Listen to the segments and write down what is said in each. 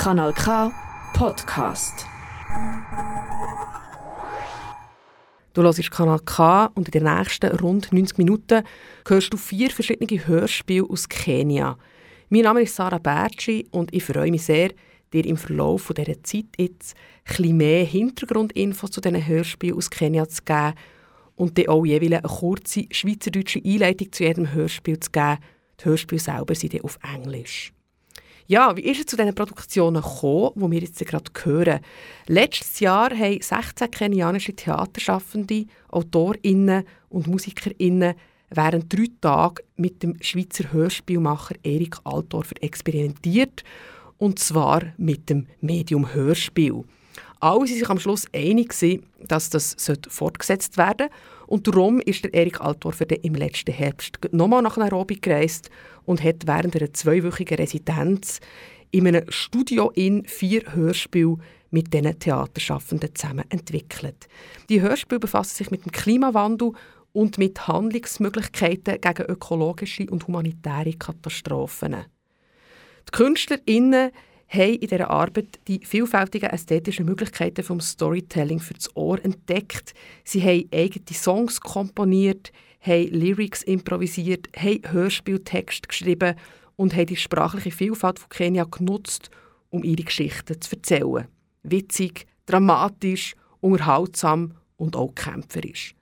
Kanal K Podcast. Du hörst Kanal K und in den nächsten rund 90 Minuten hörst du vier verschiedene Hörspiele aus Kenia. Mein Name ist Sarah Bertschi und ich freue mich sehr, dir im Verlauf dieser Zeit jetzt ein mehr Hintergrundinfos zu diesen Hörspielen aus Kenia zu geben und dir auch jeweils eine kurze schweizerdeutsche Einleitung zu jedem Hörspiel zu geben. Die Hörspiele selber sind auf Englisch. Ja, wie ist es zu diesen Produktionen gekommen, die wir jetzt gerade hören? Letztes Jahr haben 16 kenianische Theaterschaffende, AutorInnen und MusikerInnen während drei Tagen mit dem Schweizer Hörspielmacher Erik Altdorfer experimentiert. Und zwar mit dem Medium Hörspiel. Alle waren sich am Schluss einig, dass das fortgesetzt werden sollte. Und darum ist der Erik Altdorfer im letzten Herbst nochmal nach Nairobi gereist und hat während einer zweiwöchigen Residenz in einem Studio in vier Hörspiele mit diesen Theaterschaffenden zusammen entwickelt. Die Hörspiele befassen sich mit dem Klimawandel und mit Handlungsmöglichkeiten gegen ökologische und humanitäre Katastrophen. Die KünstlerInnen haben in dieser Arbeit die vielfältigen ästhetischen Möglichkeiten vom Storytelling für das Ohr entdeckt. Sie haben eigene Songs komponiert, haben Lyrics improvisiert, haben Hörspieltext geschrieben und haben die sprachliche Vielfalt von Kenia genutzt, um ihre Geschichten zu erzählen. Witzig, dramatisch, unterhaltsam und auch kämpferisch.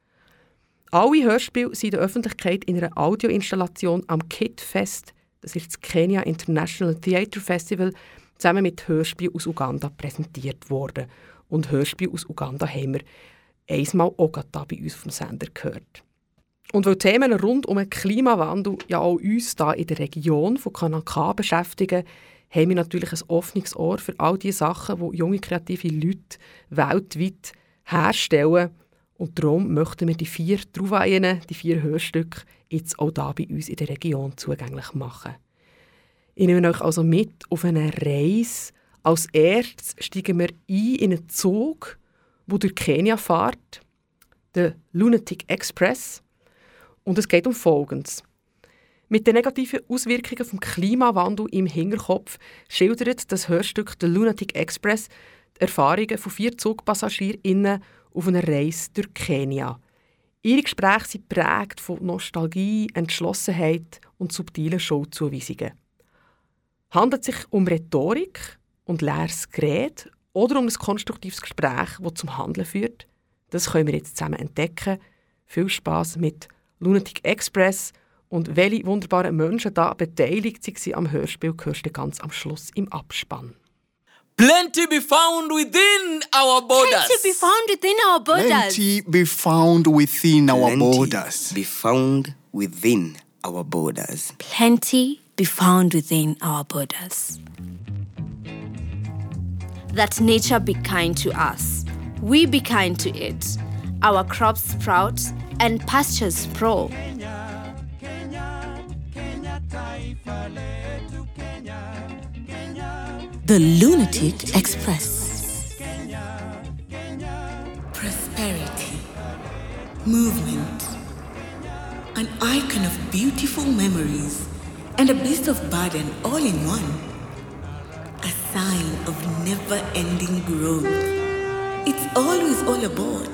Alle Hörspiele sind in der Öffentlichkeit in einer Audioinstallation am Kid Fest, das ist das Kenya International Theatre Festival, zusammen mit Hörspielen aus Uganda präsentiert worden. Und Hörspiele aus Uganda haben wir einmal auch da bei uns vom Sender gehört. Und weil Themen rund um den Klimawandel ja auch uns hier in der Region von Kanaka beschäftigen, haben wir natürlich ein offenes Ohr für all die Sachen, die junge kreative Leute weltweit herstellen. Und darum möchten wir die vier Trouvaillen, die vier Hörstücke, jetzt auch hier bei uns in der Region zugänglich machen. Ich nehme euch also mit auf eine Reise. Als erstes steigen wir ein in einen Zug, der durch Kenia fährt, der Lunatic Express. Und es geht um Folgendes. Mit den negativen Auswirkungen des Klimawandel im Hinterkopf schildert das Hörstück «The Lunatic Express» die Erfahrungen von vier ZugpassagierInnen auf einer Reise durch Kenia. Ihre Gespräche sind prägt von Nostalgie, Entschlossenheit und subtilen Schuldzuweisungen. Handelt es sich um Rhetorik und leeres Gerät oder um ein konstruktives Gespräch, das zum Handeln führt? Das können wir jetzt zusammen entdecken. Viel Spaß mit Lunatic Express und welche wunderbaren Menschen da beteiligt waren am Hörspiel, hörst du ganz am Schluss im Abspann. Plenty be found within our borders. Plenty be found within our borders. Plenty be found within our Plenty borders. be found within our borders. Plenty be found within our borders. That nature be kind to us. We be kind to it. Our crops sprout and pastures sprawl. The Lunatic Express. Prosperity, movement, an icon of beautiful memories, and a beast of burden all in one. A sign of never ending growth. It's always all aboard.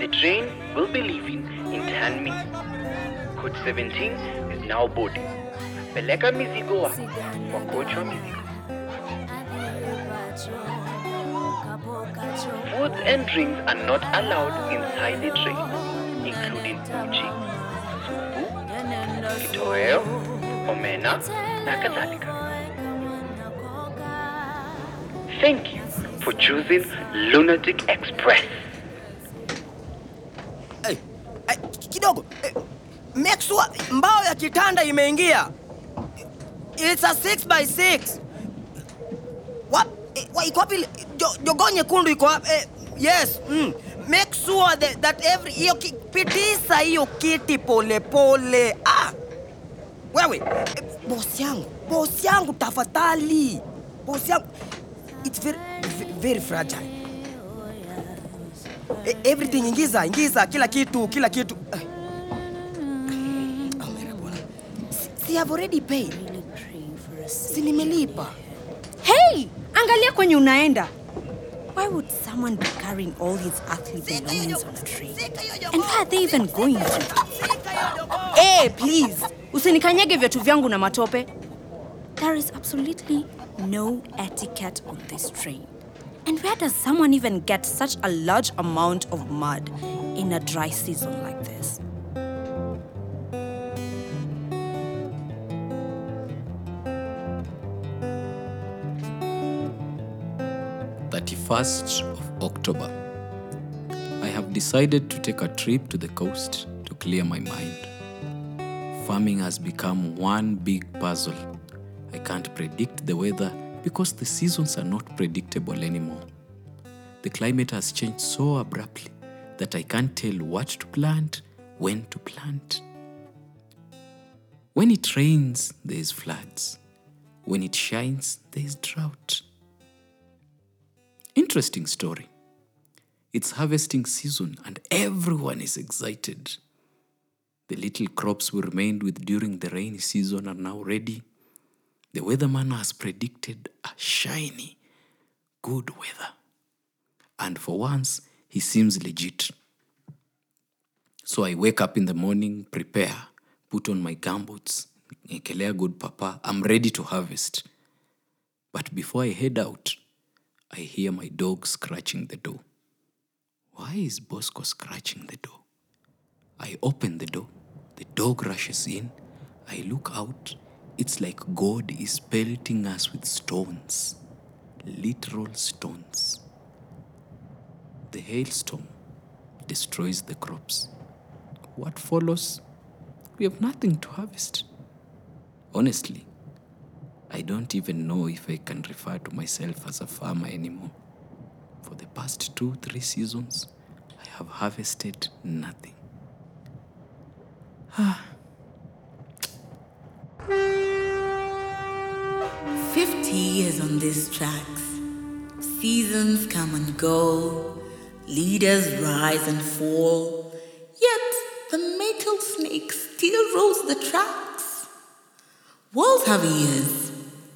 The train will be leaving in 10 minutes. Coach 17 is now boarding. Peleka mizigo coach. Foods and drinks are not allowed inside the train, including uji, supu, kitoweo, omena na kadhalika. Thank you for choosing Lunatic Express. Hey, hey, kidogo hey, sure mbao ya kitanda imeingia it's a 6 by 6 What? eh, iko wapi Jo- jogoo nyekundu iko wapi eh, yes mm. make sure that, that every hiyo pitisa hiyo kiti pole pole ah wewe eh, bosi yangu bosi yangu tafadhali. Bosi yangu it's very, very fragile. E- everything ingiza ingiza kila kitu kila kitu. Eh. Oh, si have already paid. Si nimelipa. Hey, Hey, angalia kwenye unaenda. Why would someone be carrying all his earthly belongings on a train? And where are they even going to? Hey, please, usinikanyage viatu vyangu na matope. There is absolutely no etiquette on this train. And where does someone even get such a large amount of mud in a dry season like this? Thirty-first of October. I have decided to take a trip to the coast to clear my mind. Farming has become one big puzzle. I can't predict the weather because the seasons are not predictable anymore. The climate has changed so abruptly that I can't tell what to plant, when to plant. When it rains, there is floods. When it shines, there is drought. Interesting story. It's harvesting season and everyone is excited. The little crops we remained with during the rainy season are now ready. The weatherman has predicted a shiny, good weather. And for once, he seems legit. So I wake up in the morning, prepare, put on my gumboots, ekelea good papa, I'm ready to harvest. But before I head out, I hear my dog scratching the door. Why is Bosco scratching the door? I open the door. The dog rushes in. I look out. It's like God is pelting us with stones, literal stones. The hailstorm destroys the crops. What follows? We have nothing to harvest. Honestly, I don't even know if I can refer to myself as a farmer anymore. For the past two, three seasons, I have harvested nothing. 50 years on these tracks. Seasons come and go, leaders rise and fall, yet the metal snake still rolls the tracks. Walls have ears,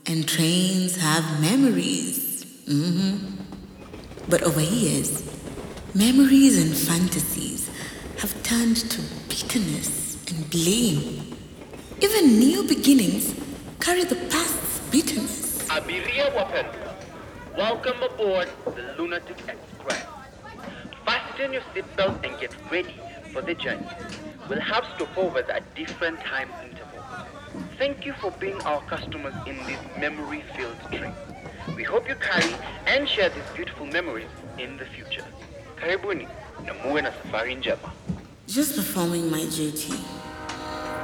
and trains have memories. Mhm. But over years, memories and fantasies have turned to bitterness and blame. Even new beginnings carry the past's bitterness. Abiria wapendwa, welcome aboard the Lunatic Express. Fasten your seatbelt and get ready for the journey. We'll have stopovers at different time intervals. Thank you for being our customers in this memory-filled trip. We hope you carry and share these beautiful memories in the future. Karibuni na muwe na safari njema. Just performing my duty.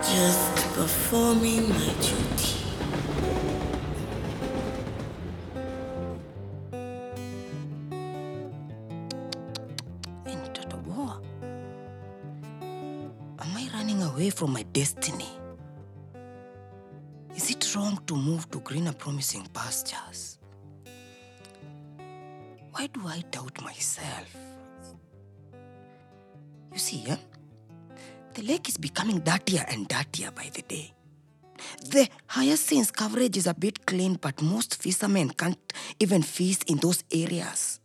Just performing my duty. Am I running away from my destiny? Is it wrong to move to greener promising pastures? Why do I doubt myself? You see, eh? The lake is becoming dirtier and dirtier by the day. The hyacinth coverage is a bit clean, but most fishermen can't even fish in those areas.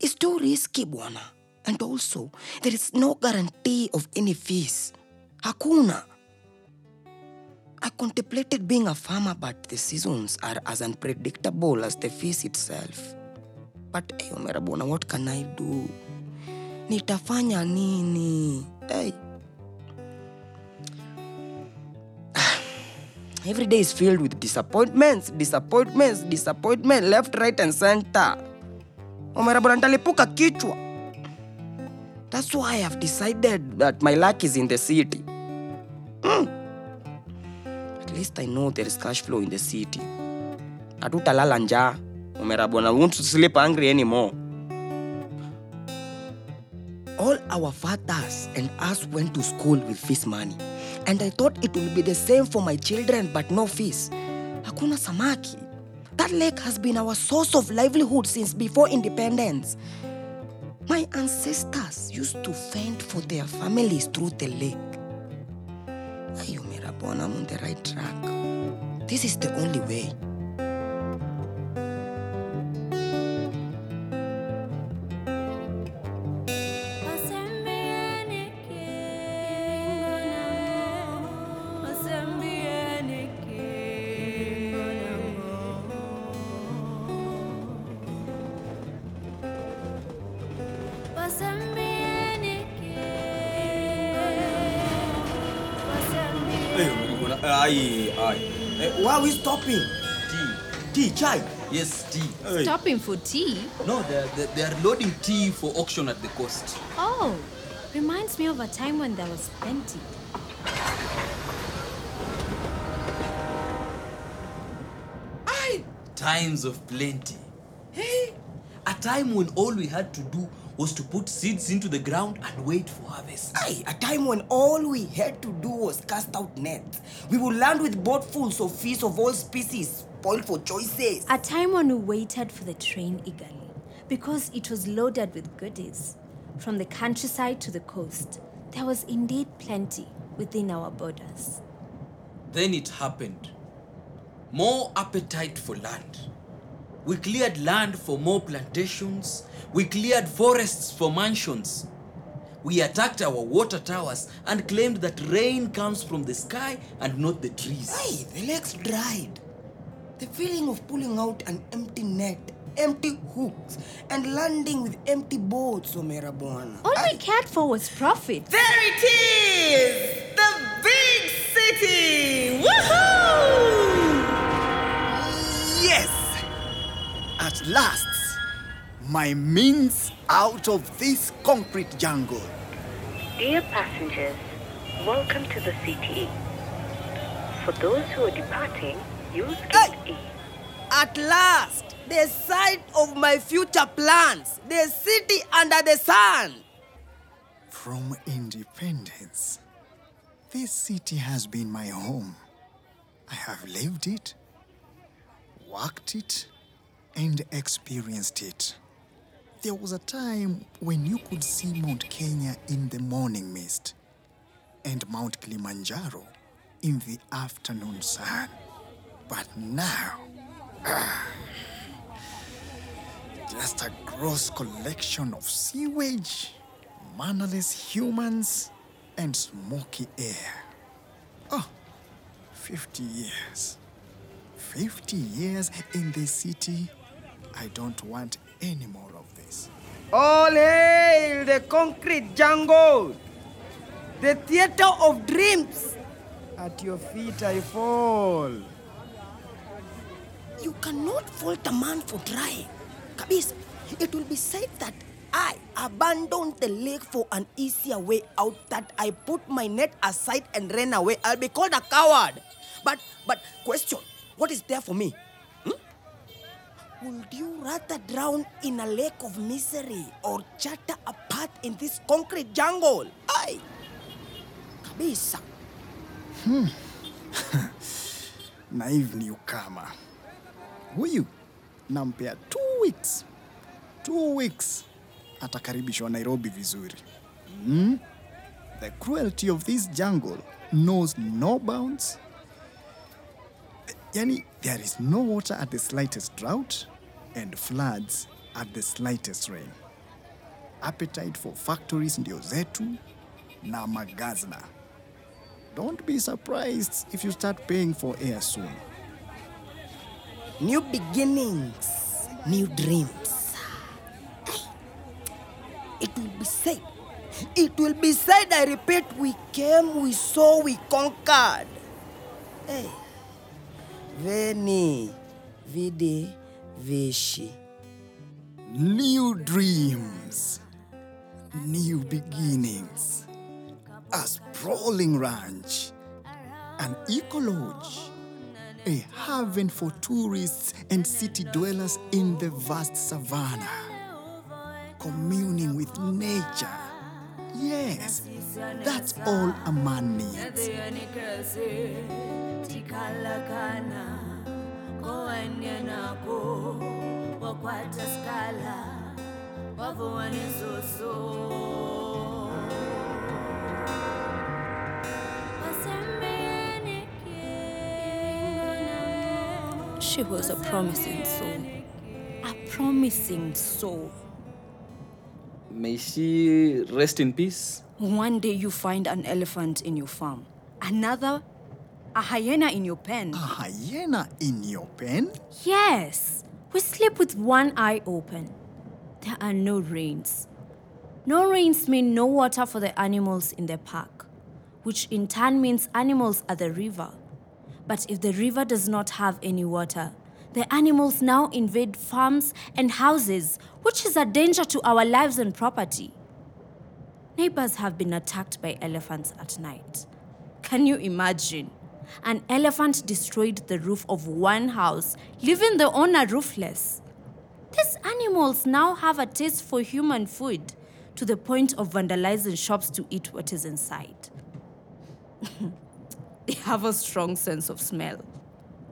It's too risky, bwana. And also, there is no guarantee of any fish. Hakuna. I contemplated being a farmer, but the seasons are as unpredictable as the fish itself. But hey, Omera what can I do? Nitafanya nini? Hey. Every day is filled with disappointments, disappointments, disappointment, left, right, and center. Omera ntalipuka kichwa. That's why I've decided that my luck is in the city. Mm. At least I know there is cash flow in the city. Hatutalala njaa. omerabona we won't sleep angry anymore. All our fathers and us went to school with this money. And I thought it will be the same for my children, but no fish. Hakuna samaki. That lake has been our source of livelihood since before independence. My ancestors used to fend for their families through the lake. ayumirabona on the right track. This is the only way. Aye, aye. Eh, why are we stopping? Tea. Tea, chai. Yes, tea. Stopping for tea? No, they're, they're, they are loading tea for auction at the coast. Oh, reminds me of a time when there was plenty. Aye. Times of plenty. Hey, a time when all we had to do was to put seeds into the ground and wait for harvest. Aye, a time when all we had to do was cast out nets. We would land with boatfuls of fish of all species, spoiled for choices. A time when we waited for the train eagerly because it was loaded with goodies. From the countryside to the coast, there was indeed plenty within our borders. Then it happened. More appetite for land. We cleared land for more plantations. We cleared forests for mansions. We attacked our water towers and claimed that rain comes from the sky and not the trees. Aye, the lakes dried. The feeling of pulling out an empty net, empty hooks, and landing with empty boats, Omera Bwana. All we cared for was profit. There it is! The big city! Woohoo! Yes! At last, my means out of this concrete jungle. Dear passengers, welcome to the CTE. For those who are departing, use gate E. At last, the site of my future plans, the city under the sun. From independence, this city has been my home. I have lived it, worked it, and experienced it. There was a time when you could see Mount Kenya in the morning mist and Mount Kilimanjaro in the afternoon sun. But now, ah, just a gross collection of sewage, mannerless humans, and smoky air. Oh, 50 years. 50 years in this city. I don't want any more of this. All hail the concrete jungle, the theater of dreams. At your feet I fall. You cannot fault a man for trying. Kabisa, it will be said that I abandoned the lake for an easier way out, that I put my net aside and ran away. I'll be called a coward. But, but, question what is there for me? Would you rather drown in a lake of misery or chatter a path in this concrete jungle? Aye. Kabisa. Hmm. Naive newcomer. Huyu nampea two weeks. Two weeks atakaribishwa Nairobi vizuri. Hmm? The cruelty of this jungle knows no bounds. Yani, there is no water at the slightest drought and floods at the slightest rain. Appetite for factories ndio zetu na magazna. Don't be surprised if you start paying for air soon. New beginnings, new dreams. It will be said, it will be said, I repeat, we came, we saw, we conquered. Hey. Veni, vidi, vici. New dreams, new beginnings, a sprawling ranch, an eco lodge, a haven for tourists and city dwellers in the vast savannah, communing with nature. Yes, that's all a man needs. Tikalakana wakwata skala wavuwane soso She was a promising soul. A promising soul. May she rest in peace. One day you find an elephant in your farm, another, a hyena in your pen. A hyena in your pen? Yes, we sleep with one eye open. There are no rains. No rains mean no water for the animals in the park, which in turn means animals at the river But if the river does not have any water, the animals now invade farms and houses, which is a danger to our lives and property. Neighbors have been attacked by elephants at night. Can you imagine? An elephant destroyed the roof of one house, leaving the owner roofless. These animals now have a taste for human food to the point of vandalizing shops to eat what is inside. they have a strong sense of smell.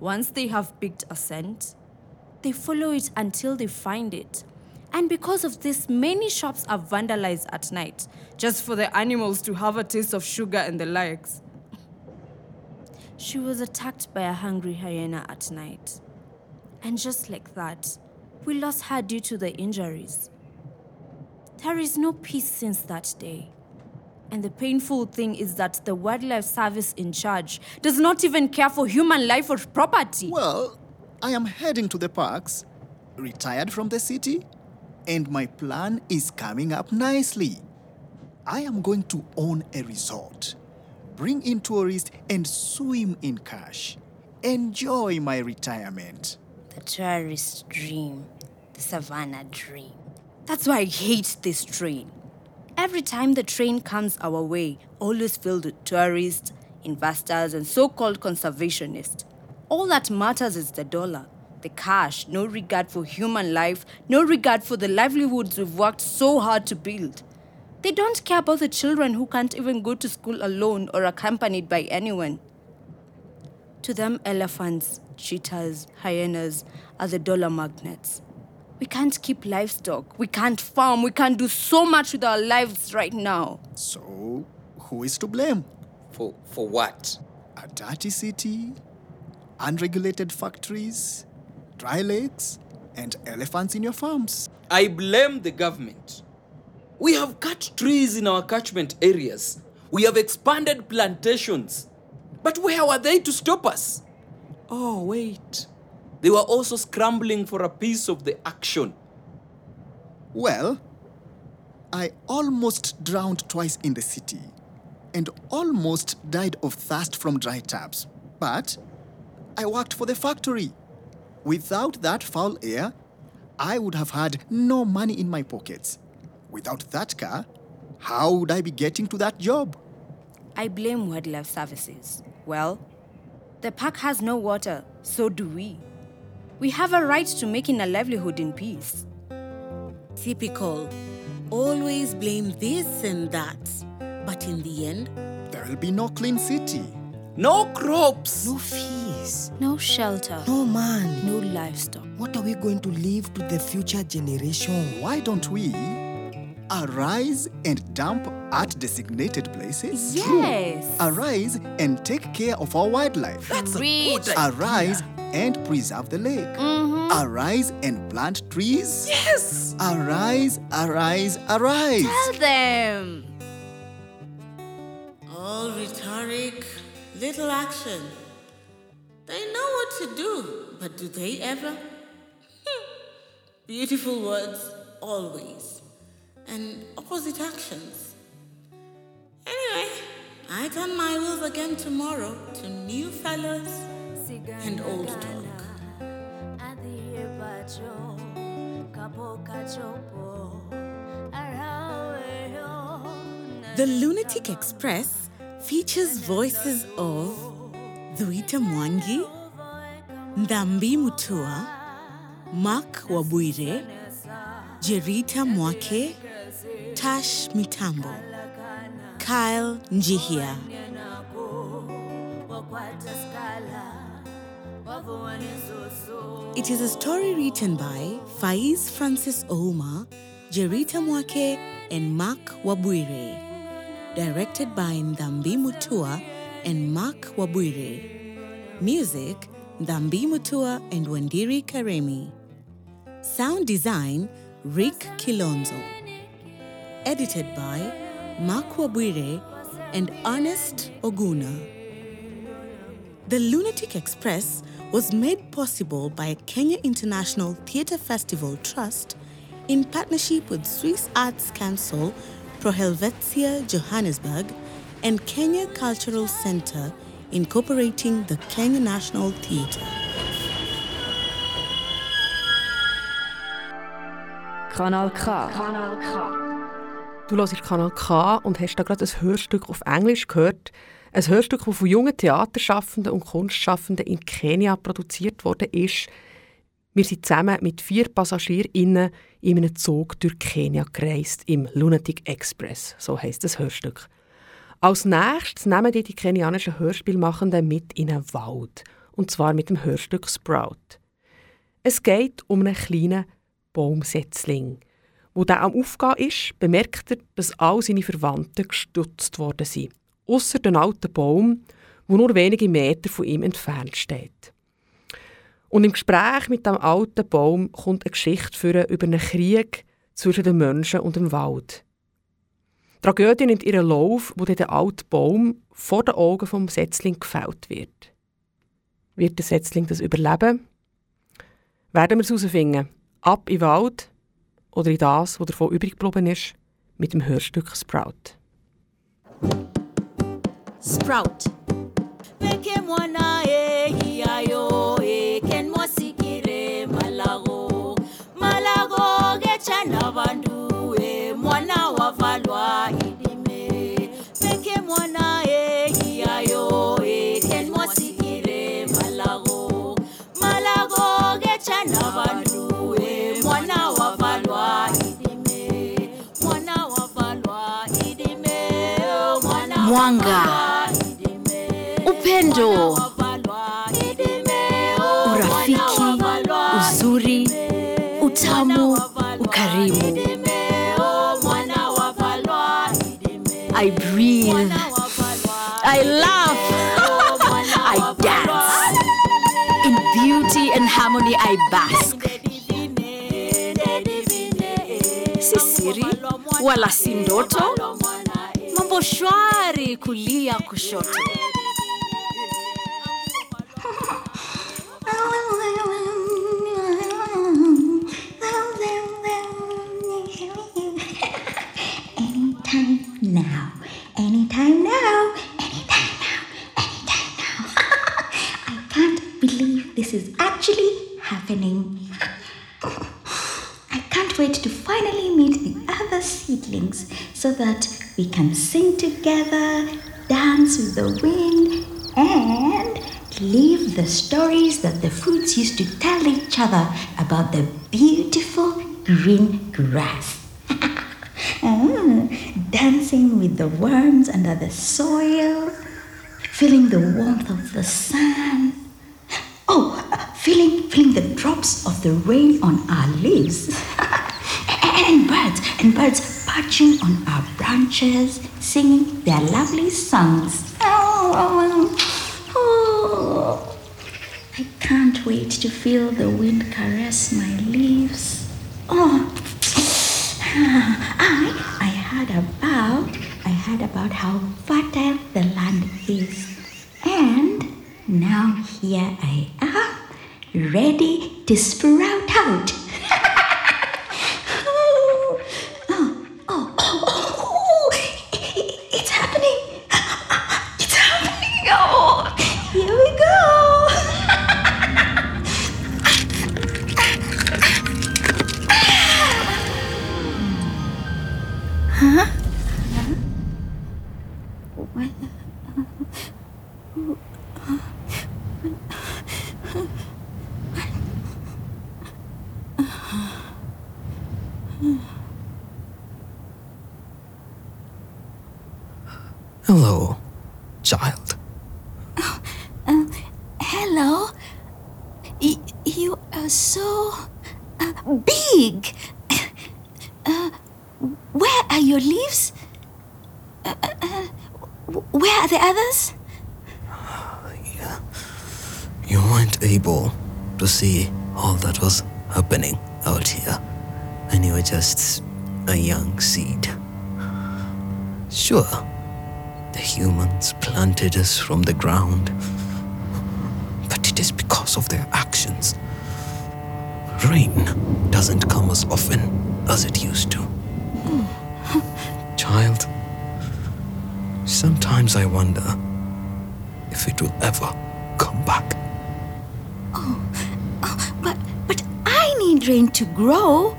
Once they have picked a scent, they follow it until they find it. And because of this, many shops are vandalized at night, just for the animals to have a taste of sugar and the likes. She was attacked by a hungry hyena at night. And just like that, we lost her due to the injuries. There is no peace since that day. And the painful thing is that the wildlife service in charge does not even care for human life or property. Well, I am heading to the parks, retired from the city, and my plan is coming up nicely. I am going to own a resort, bring in tourists, and swim in cash. Enjoy my retirement. The tourist dream, the savannah dream. That's why I hate this train. Every time the train comes our way, always filled with tourists, investors, and so called conservationists. All that matters is the dollar, the cash, no regard for human life, no regard for the livelihoods we've worked so hard to build. They don't care about the children who can't even go to school alone or accompanied by anyone. To them, elephants, cheetahs, hyenas are the dollar magnets. We can't keep livestock. We can't farm. We can't do so much with our lives right now. So, who is to blame? For, for what? A dirty city, unregulated factories, dry lakes, and elephants in your farms. I blame the government. We have cut trees in our catchment areas. We have expanded plantations. But where were they to stop us? Oh, wait. They were also scrambling for a piece of the action. Well, I almost drowned twice in the city and almost died of thirst from dry taps. But I worked for the factory. Without that foul air, I would have had no money in my pockets. Without that car, how would I be getting to that job? I blame wildlife services. Well, the park has no water, so do we. We have a right to making a livelihood in peace. Typical. Always blame this and that. But in the end, there will be no clean city. No crops. No fees. No shelter. No man. No livestock. What are we going to leave to the future generation? Why don't we arise and dump at designated places? Yes. Arise and take care of our wildlife. That's Read. a good idea. Arise and preserve the lake. Mm -hmm. Arise and plant trees. Yes. Arise, arise, arise. Tell them. all rhetoric, little action. They know what to do, but do they ever? Beautiful words, always, and opposite actions. Anyway, I turn my wheels again tomorrow to new fellows and old talk. The Lunatic Express features voices of Dhuita Mwangi, Ndambi Mutua, Mark Wabwire, Jerita Mwake, Tash Mitambo, Kyle Njihia. It is a story written by Faiz Francis Ouma, Jerita Mwake, and Mark Wabwire. Directed by Ndambi Mutua and Mark Wabwire. Music Ndambi Mutua and Wandiri Karimi. Sound design Rick Kilonzo. Edited by Mark Wabwire and Ernest Oguna. The Lunatic Express was made possible by Kenya International Theatre Festival Trust in partnership with Swiss Arts Council, Pro Helvetia Johannesburg, and Kenya Cultural Center incorporating the Kenya National Theatre. Kanal K. Kanal K. Du hörst Kanal K und hast da gerade ein Hörstück auf Englisch gehört. Ein Hörstück, das von jungen Theaterschaffenden und Kunstschaffenden in Kenia produziert ist. Wir sind zusammen mit vier PassagierInnen in einem Zug durch Kenia gereist, im Lunatic Express, so heisst das Hörstück. Als nächstes nehmen die, die kenianischen Hörspielmachenden mit in einen Wald, und zwar mit dem Hörstück Sprout. Es geht um einen kleinen Baumsetzling. Wo der am Aufgehen ist, bemerkt er, dass all seine Verwandten gestutzt worden sind. Ausser den alten Baum, wo nur wenige Meter von ihm entfernt steht. Und im Gespräch mit dem alten Baum kommt eine Geschichte für über einen Krieg zwischen den Menschen und dem Wald. Die Tragödie nimmt ihren Lauf, wo der alte Baum vor den Augen vom Setzling gefällt wird. Wird der Setzling das überleben? Werden wir es herausfinden. Ab in den Wald oder in das, was davon übrig geblieben ist, mit dem Hörstück Sprout. Sprout. Peke mwana e hiayo Mwanga. Upendo. Urafiki. Uzuri. Utamu. Ukarimu. I breathe. I laugh. I dance. In beauty and harmony I bask. Si siri wala si ndoto. Mambo shwari kulia kushoto. Anytime now, anytime now, anytime now, anytime now. I can't believe this is actually happening. I can't wait to finally meet the other seedlings so that we can sing together, dance with the wind, and live the stories that the fruits used to tell each other about the beautiful green grass. Ah, dancing with the worms under the soil, feeling the warmth of the sun. Oh, feeling feeling the drops of the rain on our leaves. and birds and birds perching on our branches, singing their lovely songs. Oh, oh. I can't wait to feel the wind caress my leaves. Oh, I, I heard about, I heard about how fertile the land is. And now here I am, ready to sprout out. Wonder if it will ever come back. Oh, oh, but but I need rain to grow,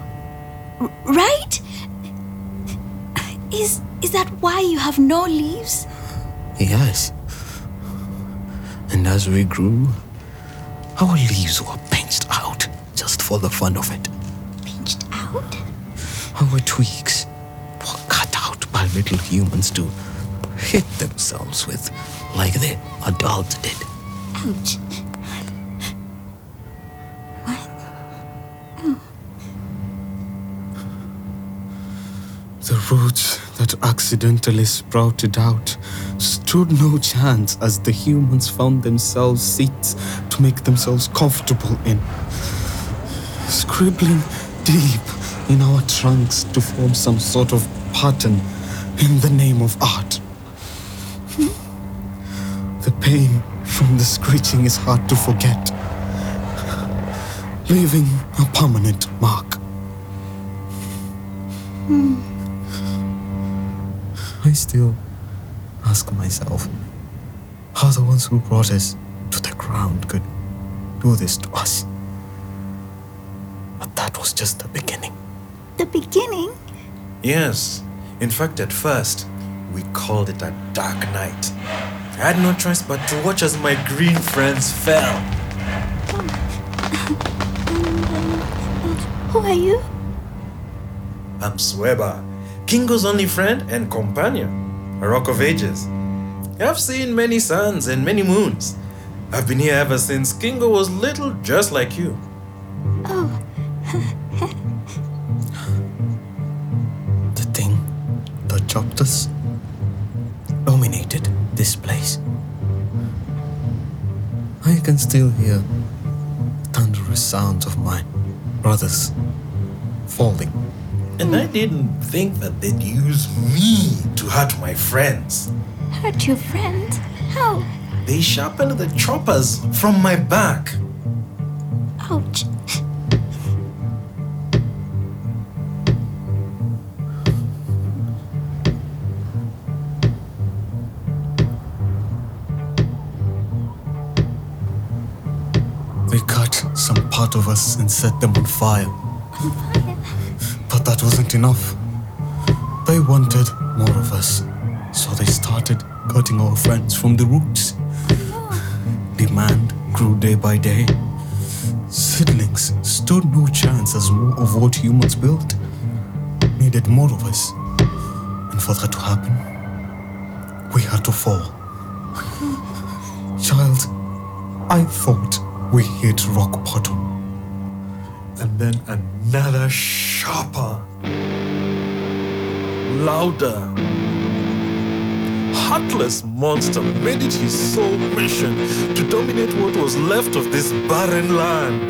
r- right? Is is that why you have no leaves? Yes. And as we grew, our leaves were pinched out just for the fun of it. Pinched out? Our twigs were cut out by little humans to hit themselves with, like the adults did. Ouch. What? Hmm. The roots that accidentally sprouted out stood no chance as the humans found themselves seats to make themselves comfortable in. Scribbling deep in our trunks to form some sort of pattern in the name of art. The pain from the screeching is hard to forget, leaving a permanent mark. Hmm. I still ask myself how the ones who brought us to the ground could do this to us. But that was just the beginning. The beginning? Yes. In fact, at first, we called it a dark night. I had no choice but to watch as my green friends fell. Who are you? I'm Sweba, Kingo's only friend and companion, a rock of ages. I've seen many suns and many moons. I've been here ever since Kingo was little, just like you. Oh. The thing that chopped us dominated this place. I can still hear thunderous sounds of my brothers falling. And I didn't think that they'd use me to hurt my friends. Hurt your friends? How? They sharpened the choppers from my back. Ouch. Part of us and set them on fire. But that wasn't enough. They wanted more of us, so they started cutting our friends from the roots. Demand grew day by day. Seedlings stood no chance as more of what humans built needed more of us. And for that to happen, we had to fall. Child, I thought we hit rock bottom. And then another sharper, louder, heartless monster made it his sole mission to dominate what was left of this barren land.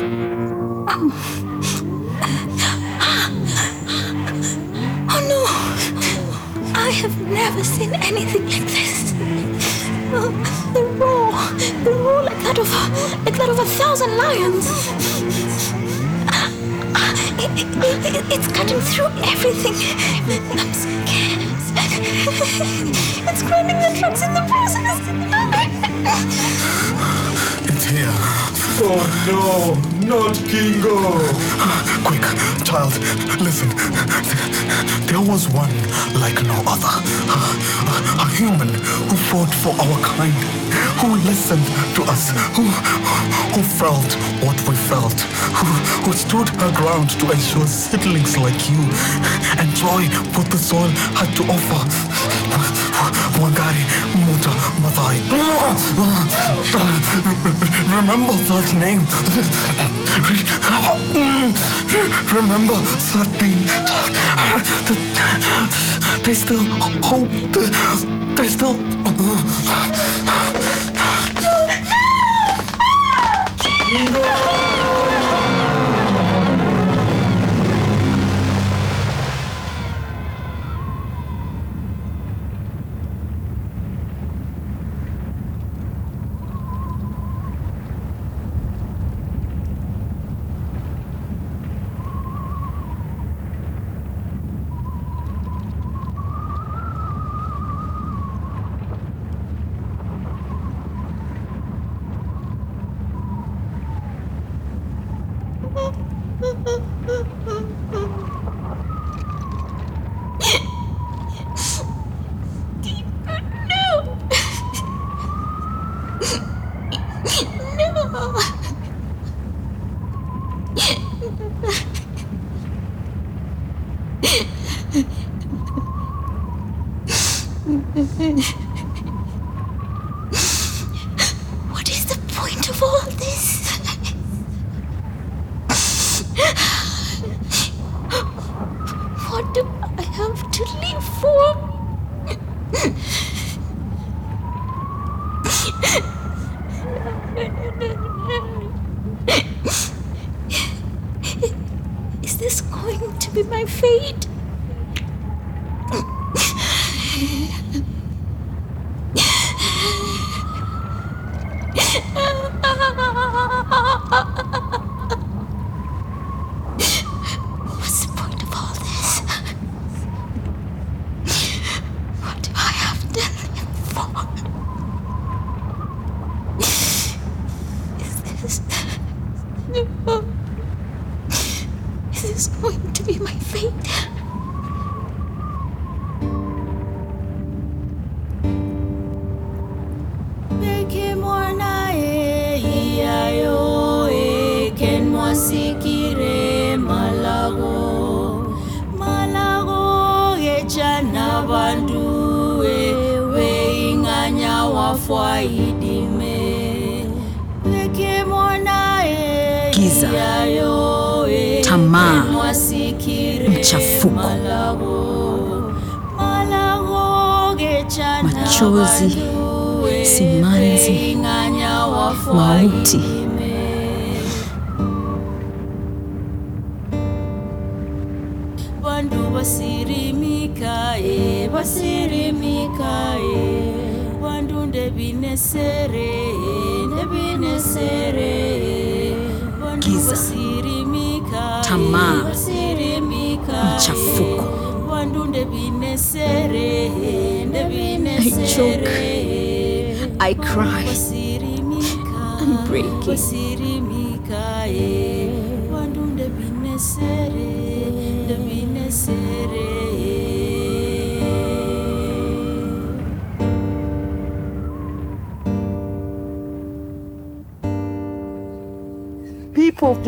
Oh no! I have never seen anything like this. Oh, the roar, the roar like that of like that of a thousand lions. It, it, it, it's cutting through everything. I'm scared. It's grinding the trunks in the process. It's here. Oh no, not Kingo. Quick, child, listen. There was one like no other. A human who fought for our kind, who listened to us, who, who felt what we felt, who, who stood her ground to ensure seedlings like you enjoy what the soil had to offer. Wangari Muta Maathai. Remember that name. Remember that name. There's still hope. There's still. No! No! Is this going to be my fate?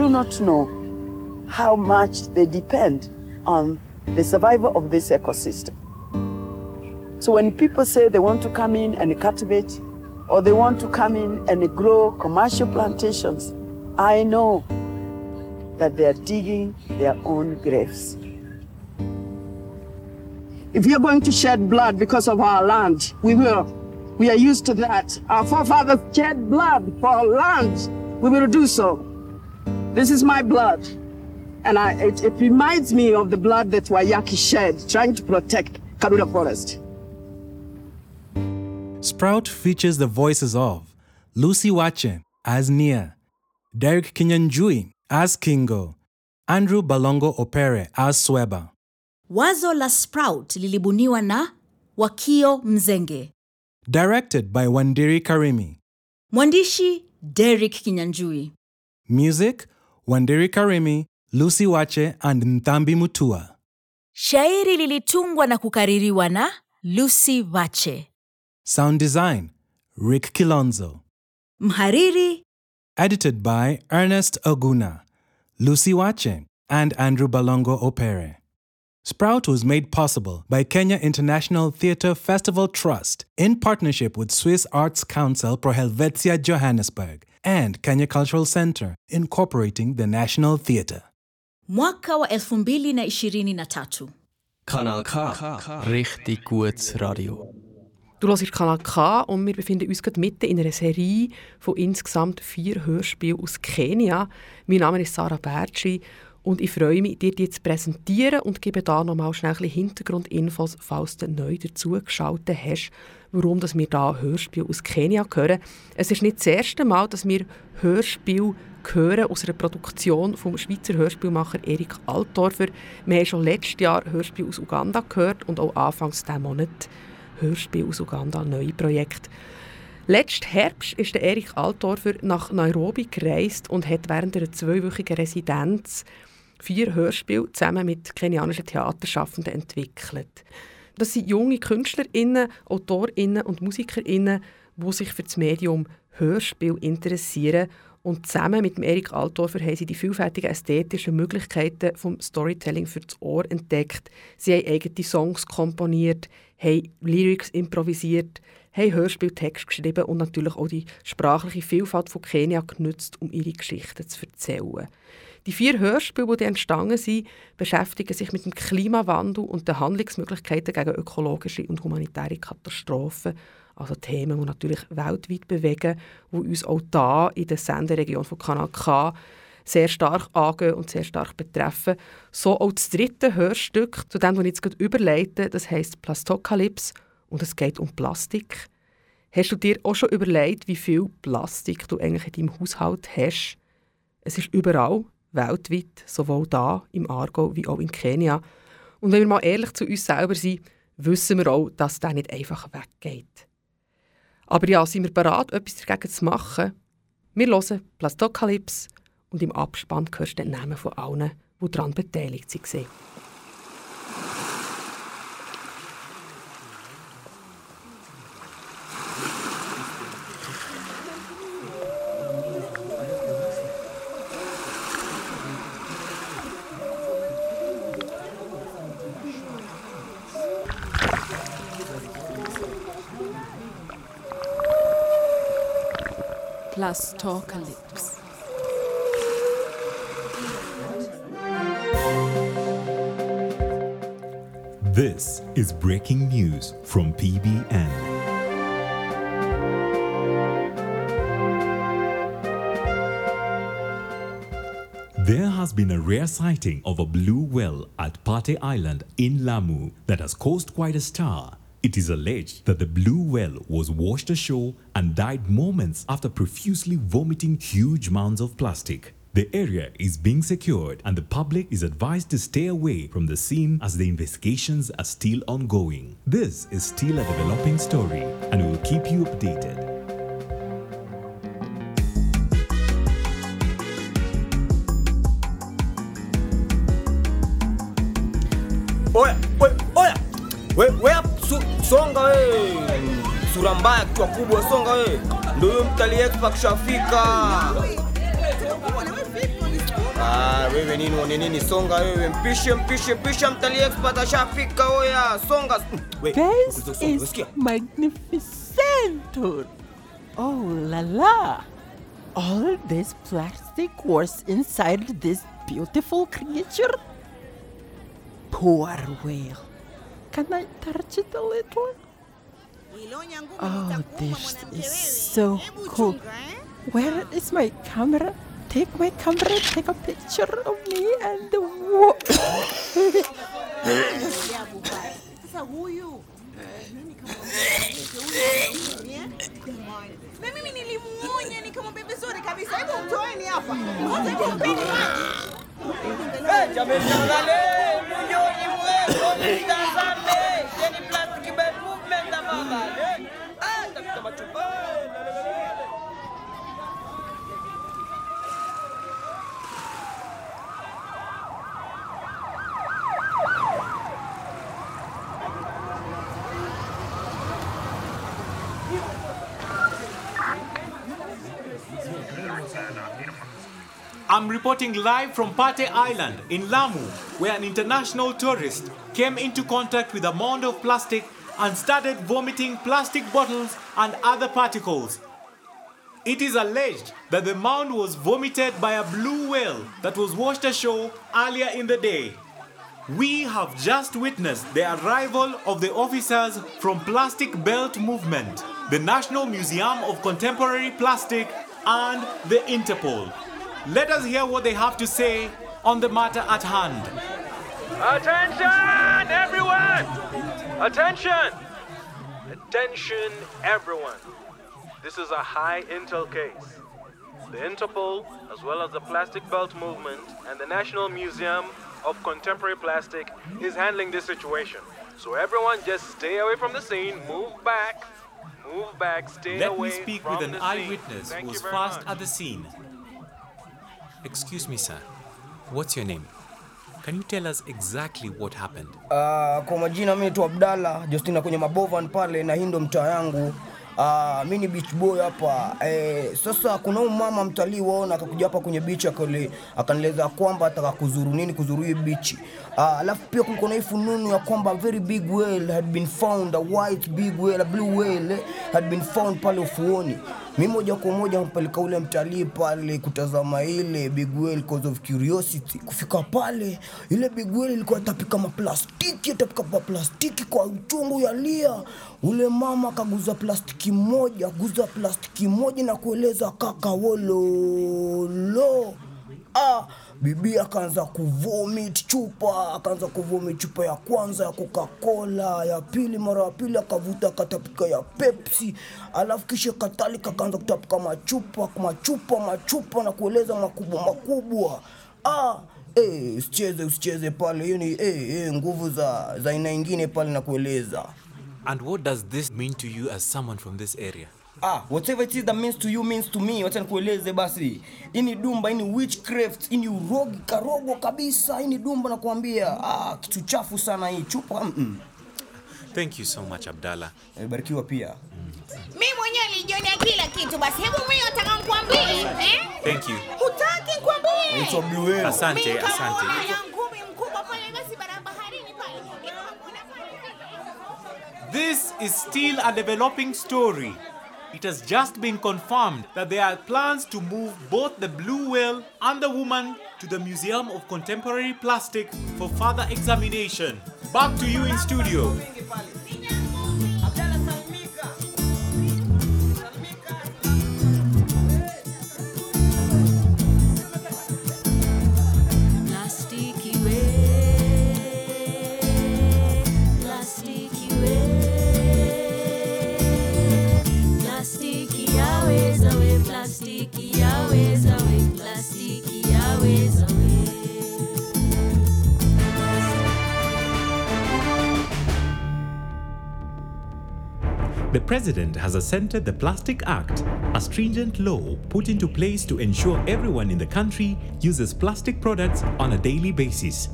Do not know how much they depend on the survival of this ecosystem. So when people say they want to come in and cultivate, or they want to come in and grow commercial plantations, I know that they are digging their own graves. If you're going to shed blood because of our land, we will. We are used to that. Our forefathers shed blood for our land. We will do so. This is my blood. And I, it, it reminds me of the blood that Wayaki shed trying to protect Karura Forest. Sprout features the voices of Lucy Wache as Nia, Derek Kinyanjui as Kingo, Andrew Balongo Opere as Sweba, Wazo la Sprout lilibuniwa na Wakio Mzenge. directed by Wandiri Karimi. Mwandishi Derek Kinyanjui. Music Wandiri Karimi, Lucy Wache, and Ntambi Mutua. Shairi lilitungwa na kukaririwa na Lucy Wache. Sound design Rick Kilonzo. Mhariri Edited by Ernest Oguna, Lucy Wache, and Andrew Balongo Opere. Sprout was made possible by Kenya International Theatre Festival Trust in partnership with Swiss Arts Council Pro Helvetia Johannesburg and Kenya Cultural Center, incorporating the National Theatre. mwaka wa 2023. Kanal K. Richtig gutes Radio. Du hörst Kanal K und wir befinden uns gerade mitten in einer Serie von insgesamt vier Hörspielen aus Kenia. Mein Name ist Sarah Bertschi und ich freue mich, dir die zu präsentieren und gebe da nochmal schnell ein Hintergrundinfos, falls du neu dazugeschaltet hast, warum dass wir da Hörspiele aus Kenia hören. Es ist nicht das erste Mal, dass wir Hörspiele hören aus einer Produktion vom Schweizer Hörspielmacher Erik Altdorfer. Wir haben schon letztes Jahr Hörspiele aus Uganda gehört und auch anfangs diesen Monat Hörspiel aus Uganda, neue Projekt. Letzten Herbst ist der Erich Altdorfer nach Nairobi gereist und hat während einer zweiwöchigen Residenz vier Hörspiele zusammen mit kenianischen Theaterschaffenden entwickelt. Das sind junge KünstlerInnen, AutorInnen und MusikerInnen, die sich für das Medium Hörspiel interessieren und zusammen mit Erik Altdorfer haben sie die vielfältigen ästhetischen Möglichkeiten vom Storytelling für das Ohr entdeckt. Sie haben eigene Songs komponiert, haben Lyrics improvisiert, haben Hörspieltext geschrieben und natürlich auch die sprachliche Vielfalt von Kenia genutzt, um ihre Geschichten zu erzählen. Die vier Hörspiele, die entstanden sind, beschäftigen sich mit dem Klimawandel und den Handlungsmöglichkeiten gegen ökologische und humanitäre Katastrophen. Also Themen, die natürlich weltweit bewegen, die uns auch hier in der Senderegion von Kanal K sehr stark angehen und sehr stark betreffen. So auch das dritte Hörstück, zu dem, was ich jetzt gerade überleite, das heisst Plastokalypse und es geht um Plastik. Hast du dir auch schon überlegt, wie viel Plastik du eigentlich in deinem Haushalt hast? Es ist überall, weltweit, sowohl da im Argo wie auch in Kenia. Und wenn wir mal ehrlich zu uns selber sind, wissen wir auch, dass das nicht einfach weggeht. Aber ja, sind wir bereit, etwas dagegen zu machen? Wir hören Plastokalypse und im Abspann hörst du den Namen von allen, die daran beteiligt waren. This is breaking news from PBN. There has been a rare sighting of a blue whale at Pate Island in Lamu that has caused quite a stir. It is alleged that the blue whale was washed ashore and died moments after profusely vomiting huge mounds of plastic. The area is being secured and the public is advised to stay away from the scene as the investigations are still ongoing. This is still a developing story and we will keep you updated. Sura mbaya kichwa kubwa songa wewe, Ndio huyo mtalii expa kishafika. Ah, wewe nini uone nini songa wewe mpishe mpishe pisha mtalii expert ashafika oya songa. Magnificent. Oh la la. All this plastic was inside this beautiful creature. Poor whale. Can I touch it a little? Oh, this is so cool. Eh? Where is my camera? Take my camera, take a picture of me and the whale. Sasa huyu na mimi nilimuonya nikamwambia vizuri kabisa, hebu mtoeni hapa, kwanza I'm reporting live from Pate Island in Lamu, where an international tourist came into contact with a mound of plastic and started vomiting plastic bottles and other particles. It is alleged that the mound was vomited by a blue whale that was washed ashore earlier in the day. We have just witnessed the arrival of the officers from Plastic Belt Movement, the National Museum of Contemporary Plastic, and the Interpol. Let us hear what they have to say on the matter at hand. Attention, everyone! Attention! Attention, everyone. This is a high intel case. The Interpol, as well as the Plastic Belt Movement and the National Museum of Contemporary Plastic, is handling this situation. So everyone just stay away from the scene, move back, Move back, stay Let away me speak from with an eyewitness who was fast much. at the scene. Excuse me, sir. What's your name? Can you tell us exactly what happened? Uh, kwa majina mimi naitwa Abdalla Justina kwenye mabovan pale na hii ndo mtaa yangu. Uh, mi ni beach boy hapa eh, sasa kuna huyu mama mtalii waona akakuja hapa kwenye beach akali akanieleza kwamba ataka kuzuru nini kuzuru hii beach uh, alafu pia kulikuwa na fununu ya kwamba very big whale had been found a white big whale a blue whale eh, had been found pale ufuoni mi moja kwa moja mpeleka ule mtalii pale kutazama ile big well cause of curiosity. Kufika pale ile big well ilikuwa tapika maplastiki tapika maplastiki kwa uchungu ya lia ule mama akaguza plastiki moja guza plastiki moja na kueleza kaka wololo. Ah, bibi akaanza kuvomit chupa akaanza kuvomit chupa ya kwanza ya coca-cola ya pili mara ya pili akavuta akatapika ya pepsi alafu kisha kadhalika akaanza kutapika machupa machupa machupa na kueleza makubwa makubwa ah, eh, usicheze usicheze pale hiyo ni eh, eh, nguvu za za aina nyingine pale na kueleza And what does this mean to you as someone from this area? Ah, whatever it is that means to you means to me. Wacha nikueleze basi. Ini dumba, ini witchcraft, ini ni urogi karogo kabisa. Ini ni dumba nakwambia. Ah, kitu chafu sana hii chupa. Mm -mm. Thank you so much, Abdalla. Barikiwa pia. Mimi mwenyewe nilijionea kila kitu basi hebu mimi nataka nikwambie, eh? Thank you. hutaki nikwambie? It's wewe. blue. Asante, asante. mwana ya ngumi mkubwa pale basi bara baharini pale This is still a developing story. It has just been confirmed that there are plans to move both the blue whale and the woman to the Museum of Contemporary Plastic for further examination. Back to you in studio. Plastiki yaweza we, plastiki yaweza we. The President has assented the Plastic Act, a stringent law put into place to ensure everyone in the country uses plastic products on a daily basis.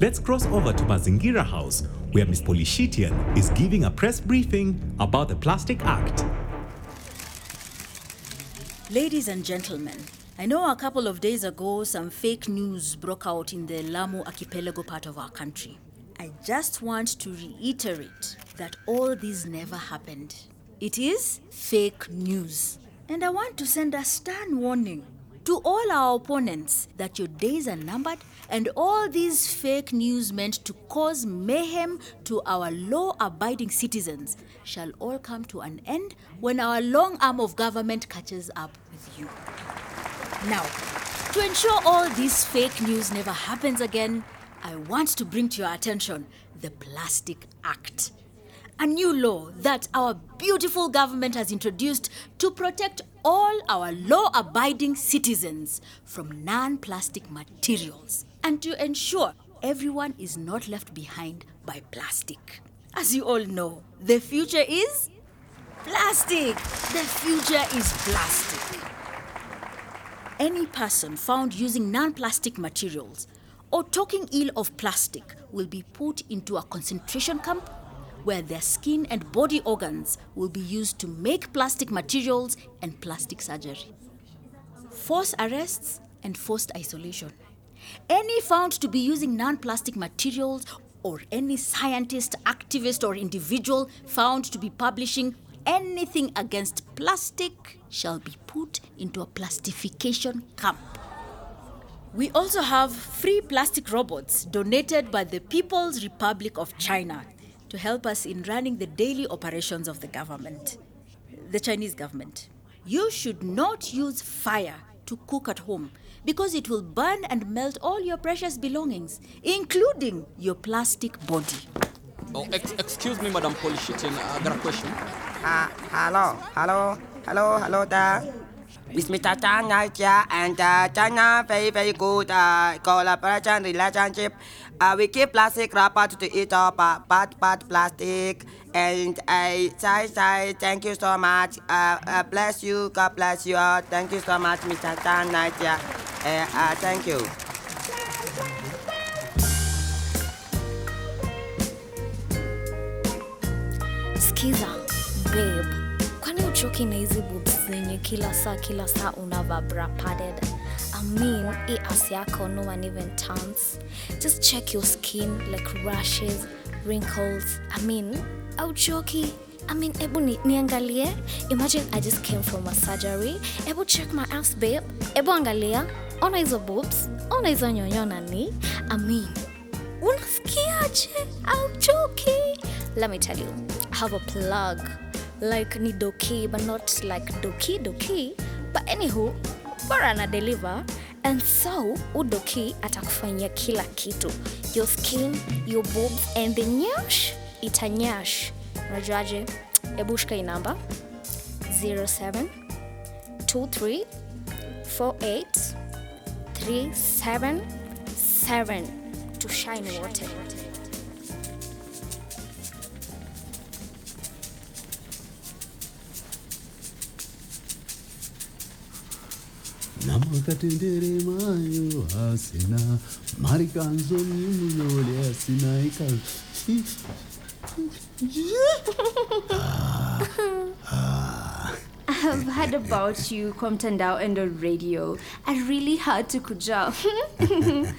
Let's cross over to Mazingira House, where Ms. Polishitian is giving a press briefing about the Plastic Act. Ladies and gentlemen, I know a couple of days ago some fake news broke out in the Lamu archipelago part of our country. I just want to reiterate that all this never happened. It is fake news. And I want to send a stern warning to all our opponents that your days are numbered and all these fake news meant to cause mayhem to our law abiding citizens shall all come to an end when our long arm of government catches up with you. Now, to ensure all this fake news never happens again, I want to bring to your attention the Plastic Act. A new law that our beautiful government has introduced to protect all our law abiding citizens from non plastic materials and to ensure everyone is not left behind by plastic. As you all know, the future is plastic. The future is plastic. Any person found using non plastic materials or talking ill of plastic will be put into a concentration camp where their skin and body organs will be used to make plastic materials and plastic surgery. Forced arrests and forced isolation. Any found to be using non plastic materials or any scientist, activist, or individual found to be publishing anything against plastic shall be put into a plastification camp. We also have free plastic robots donated by the People's Republic of China to help us in running the daily operations of the government, the Chinese government. You should not use fire to cook at home because it will burn and melt all your precious belongings, including your plastic body. Oh, ex- excuse me, Madam Polishitin. I got a question. Ah, hello, hello, hello, hello there. With Mr. Chan Naija and uh, China very very good uh, collaboration relationship. Uh, we keep plastic wrapper to eat up uh, bad bad plastic. And I say say thank you so much. Uh, uh, bless you. God bless you all. Thank you so much, Mr. Chan Naija. Uh, uh, thank you. Skiza, babe, kwani uchoki na hizi boobs zenye kila saa kila saa unava bra padded? I mean, hii ass yako no one even turns. Just check your skin like rashes, wrinkles. I mean, auchoki. I mean, ebu ni, niangalie. Imagine I just came from a surgery. Ebu check my ass, babe. Ebu angalia. Ona hizo boobs. Ona hizo nyonyo nani. I mean, unasikiaje auchoki let me tell you i have a plug like ni doki but not like doki doki. But anywho bora ana deliver and so udoki atakufanyia kila kitu. Your skin your boobs and the nyash itanyash unajuaje? Ebushka inamba 07 23 48 377 to shine wote namakatendere mayo marikanzo marikanzoni mulole asina ika I have heard about you kwa mtandao and on radio. I really had to kuja.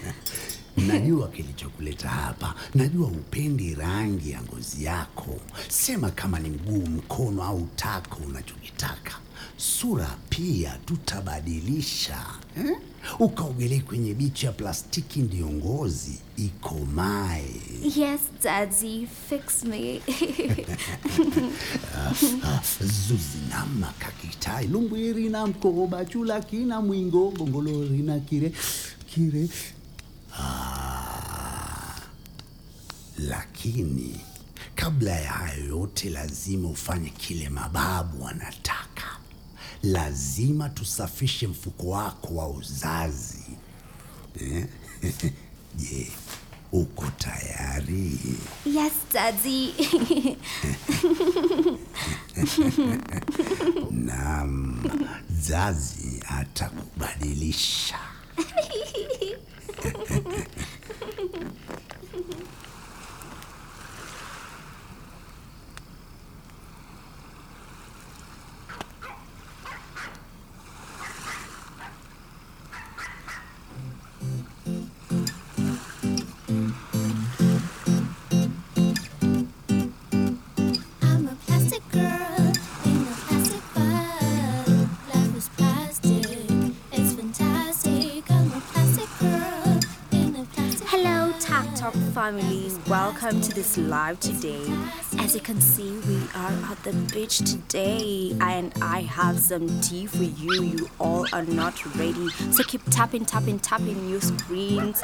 najua kilichokuleta hapa najua upendi rangi ya ngozi yako sema kama ni mguu mkono au tako unachokitaka sura pia tutabadilisha. Eh? ukaogelee kwenye bichi ya plastiki ndiyo ngozi ikomae. Yes, Daddy, fix me. Zuzinama kakitai lumbwiri na mkoba chula kina mwingo gongolori na kire kire. Ah, lakini kabla ya hayo yote lazima ufanye kile mababu wanataka lazima tusafishe mfuko wako wa uzazi Eh? je uko tayari yes, Daddy. Naam, zazi atakubadilisha. Talk families. Welcome to this live today. As you can see, we are at the beach today, and I have some tea for you. You all are not ready, so keep tapping, tapping, tapping your screens.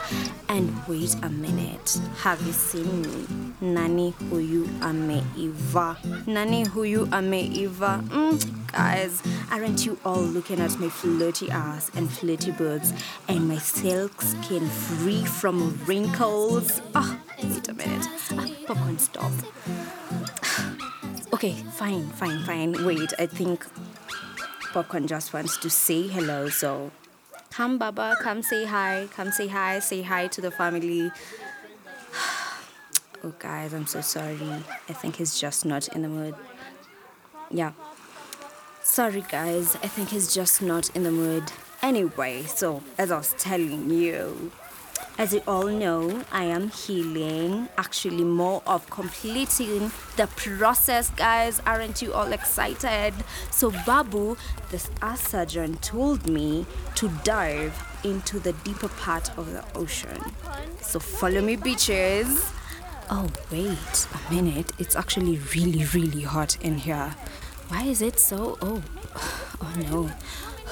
And wait a minute. Have you seen me? Nani huyu ameiva? Nani huyu ameiva? Mm, guys, aren't you all looking at my flirty ass and flirty boobs and my silk skin free from wrinkles? Ah, wait a minute. Ah, popcorn, stop. Okay, fine, fine, fine. Wait, I think Popcorn just wants to say hello, so come, Baba, come say hi, come say hi, say hi to the family. Oh, guys, I'm so sorry. I think he's just not in the mood. Yeah. Sorry, guys. I think he's just not in the mood. Anyway, so as I was telling you, as you all know, I am healing, actually, more of completing the process, guys. Aren't you all excited? So, Babu, this art surgeon, told me to dive into the deeper part of the ocean. So, follow me, bitches. Oh, wait a minute. It's actually really, really hot in here. Why is it so? Oh, oh no.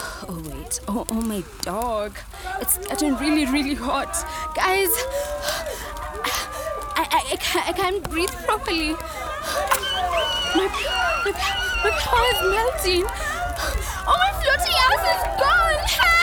Oh, wait. Oh, oh, my dog. It's getting really, really hot. Guys, I, I, I, can't, I can't breathe properly. My, my, my power is melting. Oh, my Everybody else is gone.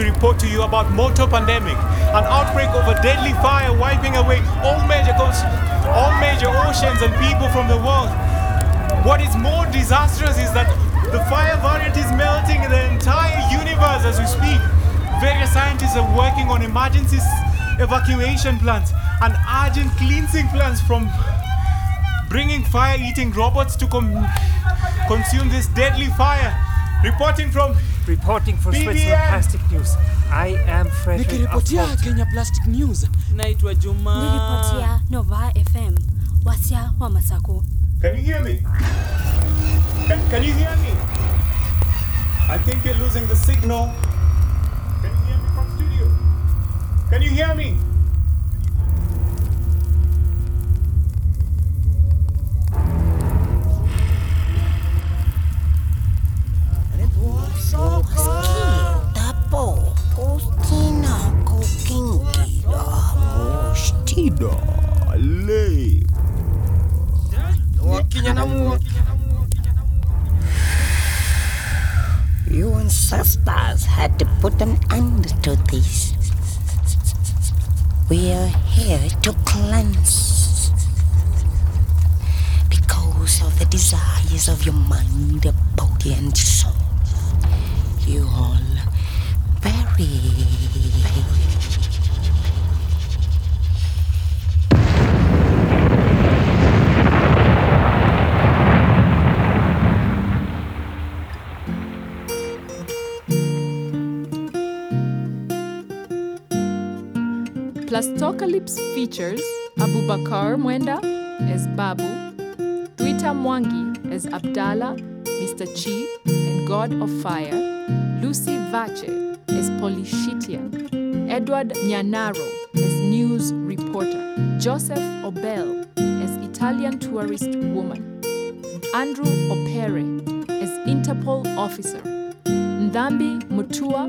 To report to you about motor pandemic, an outbreak of a deadly fire wiping away all major coast, all major oceans and people from the world. What is more disastrous is that the fire variant is melting the entire universe as we speak. Various scientists are working on emergency evacuation plans and urgent cleansing plans from bringing fire-eating robots to com- consume this deadly fire. Reporting from Reporting for BBN. Switzerland Plastic News. I am Frederick nikiripotia. Kenya Plastic News. Naitwa Juma. nilipotia Nova FM wasia wa Masako. Can you hear me? Can, can you hear me? I think you're losing the signal. Can you hear me from studio? Can you hear me? Mostida, Le. Wakinya. You ancestors had to put an end to this. We are here to cleanse. Because of the desires of your mind, body, and soul. You all very. Plastocalypse features Abubakar Mwenda as Babu, Twitter Mwangi as Abdallah, Mr. Chi, and God of Fire, Lucy Wache as Polishitian, Edward Nyanaro as News Reporter, Joseph Obel as Italian Tourist Woman, Andrew Opere as Interpol Officer, Ndambi Mutua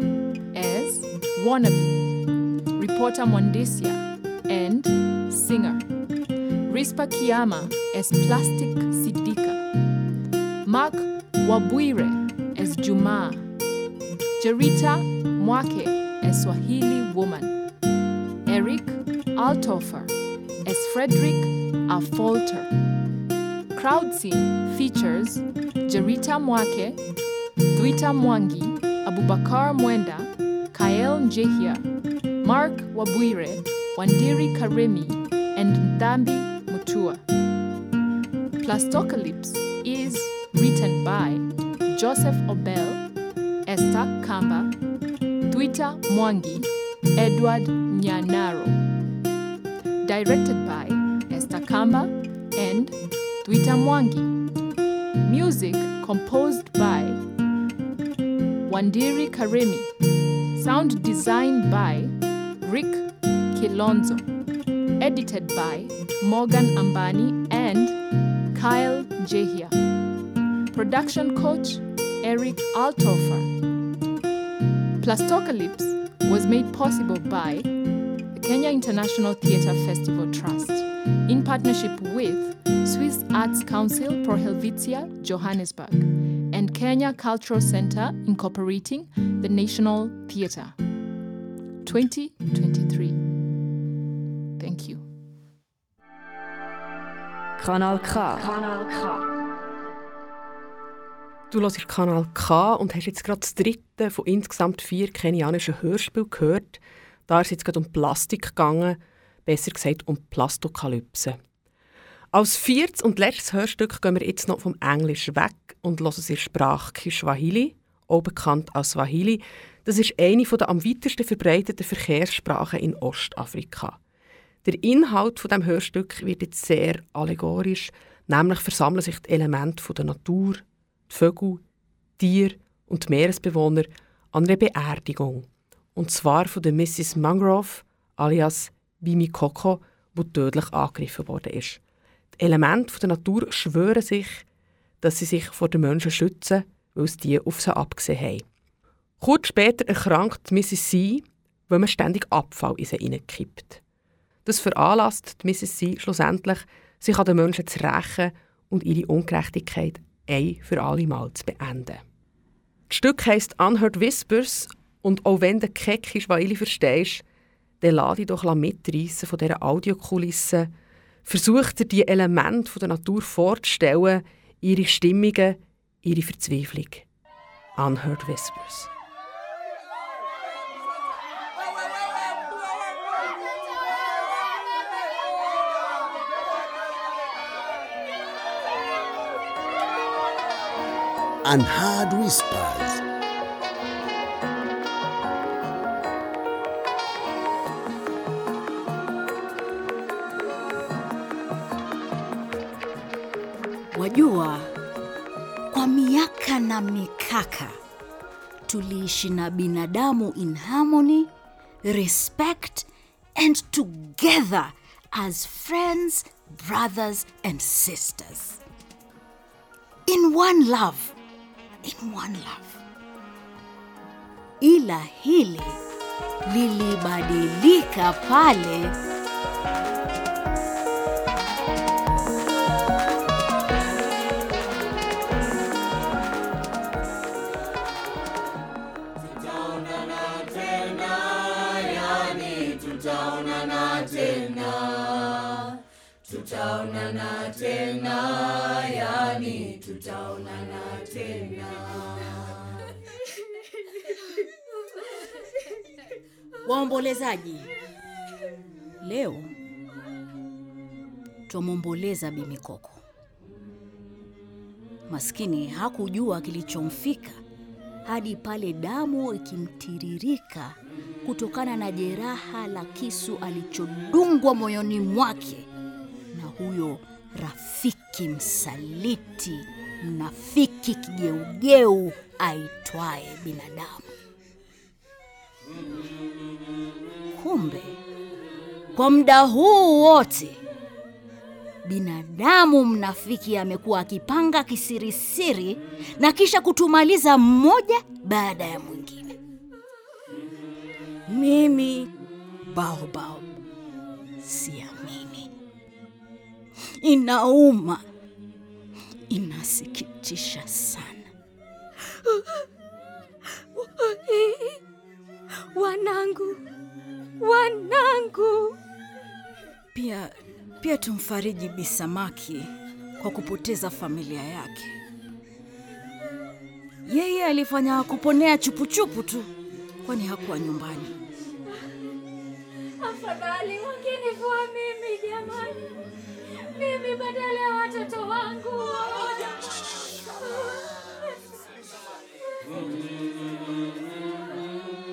as Wannabe, Reporter Mwandisia, and Singer. Rispa Kiama as Plastic Sidika. Mark Wabwire as Juma. Jerita Mwake as Swahili Woman. Eric Altorfer as Frederick Afolter. Crowd scene features Jerita Mwake, Dwita Mwangi, Abubakar Mwenda, Kael Njehia, Mark Wabwire, Wandiri Karemi, and Ndambi Mutua. Plastocalypse is written by Joseph Obel, Esther Kamba, Twitter Mwangi, Edward Nyanaro. Directed by Esther Kamba and Twitter Mwangi. Music composed by Wandiri Karemi. Sound designed by Rick Kilonzo. Edited by Morgan Ambani and Kyle Jehia. Production coach Eric Altorfer. Plastocalypse was made possible by the Kenya International Theatre Festival Trust in partnership with Swiss Arts Council Pro Helvetia Johannesburg and Kenya Cultural Center incorporating the National Theatre. 2023. Thank you. Kanal K. Kanal K. Du hörst Kanal K und hast jetzt gerade das dritte von insgesamt vier kenianischen Hörspielen gehört. Da ist es jetzt gerade um Plastik gegangen, besser gesagt um Plastokalypse. Als viertes und letztes Hörstück gehen wir jetzt noch vom Englisch weg und hören sie Sprache Kiswahili, auch bekannt als Swahili. Das ist eine der am weitesten verbreiteten Verkehrssprachen in Ostafrika. Der Inhalt von dem Hörstück wird jetzt sehr allegorisch, nämlich versammeln sich die Elemente von der Natur, die Vögel, Tiere und Meeresbewohner an einer Beerdigung. Und zwar von der Mrs. Mangrove alias Bimi Koko, die tödlich angegriffen worden ist. Die Elemente der Natur schwören sich, dass sie sich vor den Menschen schützen, weil es die auf sie abgesehen haben. Kurz später erkrankt Mrs. C., weil man ständig Abfall in sie hineinkippt. Das veranlasst Mrs. C. schlussendlich, sich an den Menschen zu rächen und ihre Ungerechtigkeit ein für alle Mal zu beenden. Das Stück heisst Unheard Whispers und auch wenn du kein Kiswahili verstehst, dann lass dich doch mitreissen von dieser Audiokulisse. Versuch dir die Elemente der Natur vorzustellen, ihre Stimmungen, ihre Verzweiflung. Unheard Whispers. Unheard Whispers. Wajua, kwa miaka na mikaka tuliishi na binadamu in harmony, respect and together as friends, brothers and sisters. In one love, in one love. Ila hili lilibadilika pale tutaonana tena, yani tutaonana tena. Waombolezaji, leo twamwomboleza Bi Mikoko. Maskini hakujua kilichomfika hadi pale damu ikimtiririka kutokana na jeraha la kisu alichodungwa moyoni mwake huyo rafiki msaliti, mnafiki, kigeugeu aitwaye binadamu. Kumbe kwa muda huu wote binadamu mnafiki amekuwa akipanga kisirisiri na kisha kutumaliza mmoja baada ya mwingine. Mimi Baobab siamini. Inauma, inasikitisha sana. Wanangu, wanangu. Pia pia tumfariji Bisamaki kwa kupoteza familia yake. Yeye alifanya kuponea chupuchupu tu, kwani hakuwa nyumbani. Afadhali wangenivua mimi jamani, mimi badala ya watoto wangu.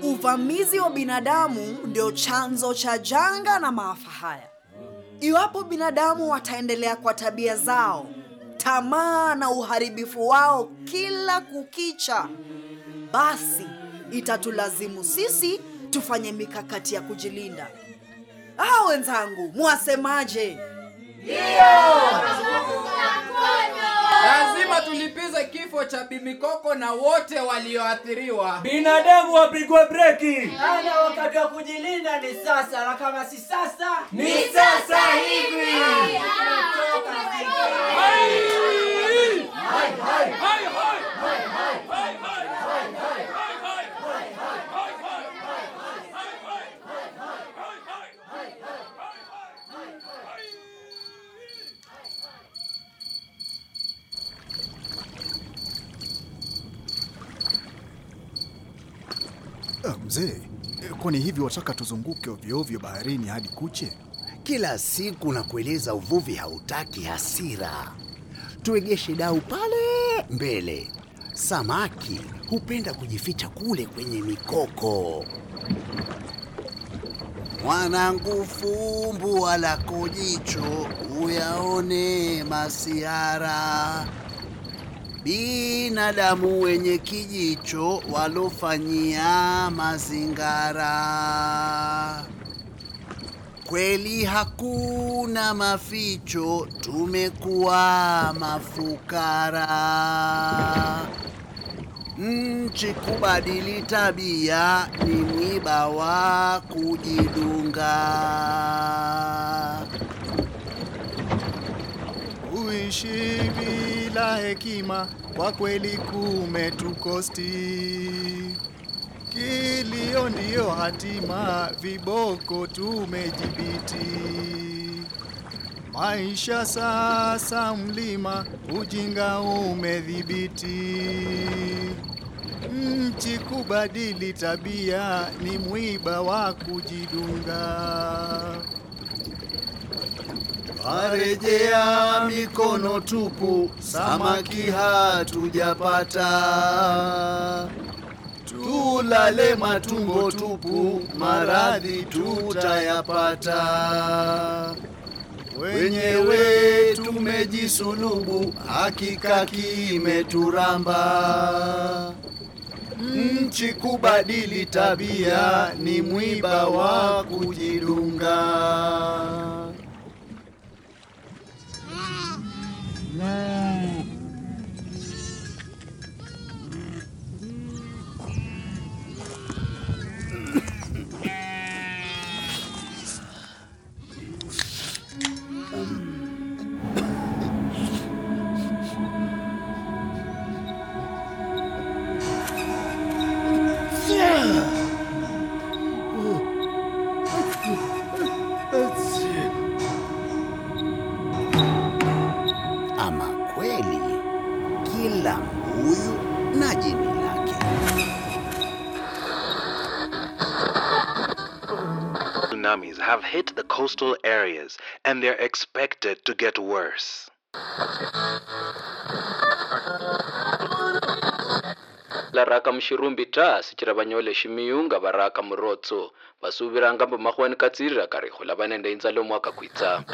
Uvamizi wa binadamu ndio chanzo cha janga na maafa haya. Iwapo binadamu wataendelea kwa tabia zao, tamaa na uharibifu wao kila kukicha, basi itatulazimu sisi tufanye mikakati ya kujilinda. Ah, wenzangu, mwasemaje? Lazima tulipize kifo cha Bimikoko na wote walioathiriwa. Binadamu wapigwe breki. Ana wakati wa kujilinda ni sasa, na kama si sasa Ni sasa hivi. Ah, Mzee, eh, kwani hivi wataka tuzunguke ovyoovyo ovyo baharini hadi kuche? Kila siku na kueleza uvuvi hautaki hasira. Tuegeshe dau pale mbele. Samaki hupenda kujificha kule kwenye mikoko. Mwanangu, fumbua lako jicho uyaone masihara binadamu wenye kijicho walofanyia mazingara. Kweli hakuna maficho, tumekuwa mafukara. Nchi kubadili tabia ni mwiba wa kujidunga. Kuishi bila hekima kwa kweli kumetukosti. Kilio ndiyo hatima, viboko tumejibiti. Maisha sasa mlima, ujinga umedhibiti. Nchi kubadili tabia ni mwiba wa kujidunga. Warejea mikono tupu, samaki hatujapata. Tulale matumbo tupu, maradhi tutayapata. Wenyewe tumejisulubu, hakika kimeturamba. Nchi kubadili tabia ni mwiba wa kujidunga. Ama Tsunamis have hit the coastal areas and they're expected to get worse. laraka mushirumbi ta sichira banyole shimiyunga baraka murotso basubiranga mbu mahwani katsirira karihula banende inzala omwaka kwitsa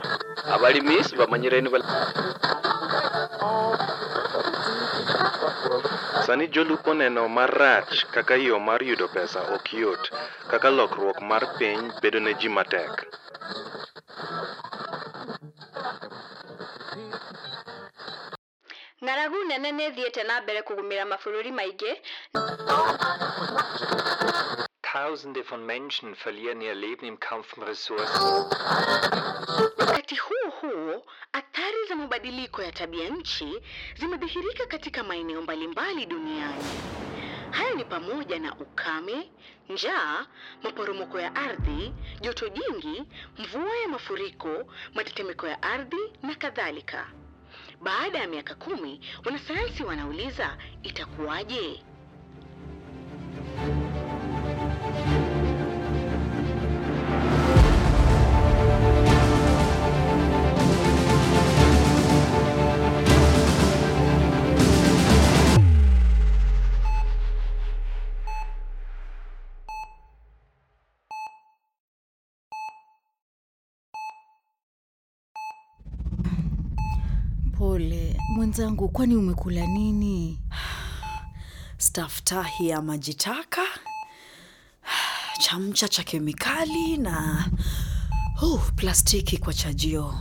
abalimisi bamanyireni. Sani jolupo neno marach kaka yo mar yudo pesa ok yot, kaka lokruok mar piny bedo ne ji matek. ng'aragu nene nĩ ĩthiĩte na mbere kũgũmĩra mabũrũri maingĩ Tausende von Menschen verlieren ihr Leben im Kampf um Ressourcen. Wakati huo huo, athari za mabadiliko ya tabia nchi zimedhihirika katika maeneo mbalimbali duniani. Haya ni pamoja na ukame, njaa, maporomoko ya ardhi, joto jingi, mvua ya mafuriko, matetemeko ya ardhi na kadhalika. Baada ya miaka kumi, wanasayansi wanauliza itakuwaje? Mwenzangu, kwani umekula nini? staftahi ya maji taka, chamcha cha kemikali na uh, plastiki kwa chajio.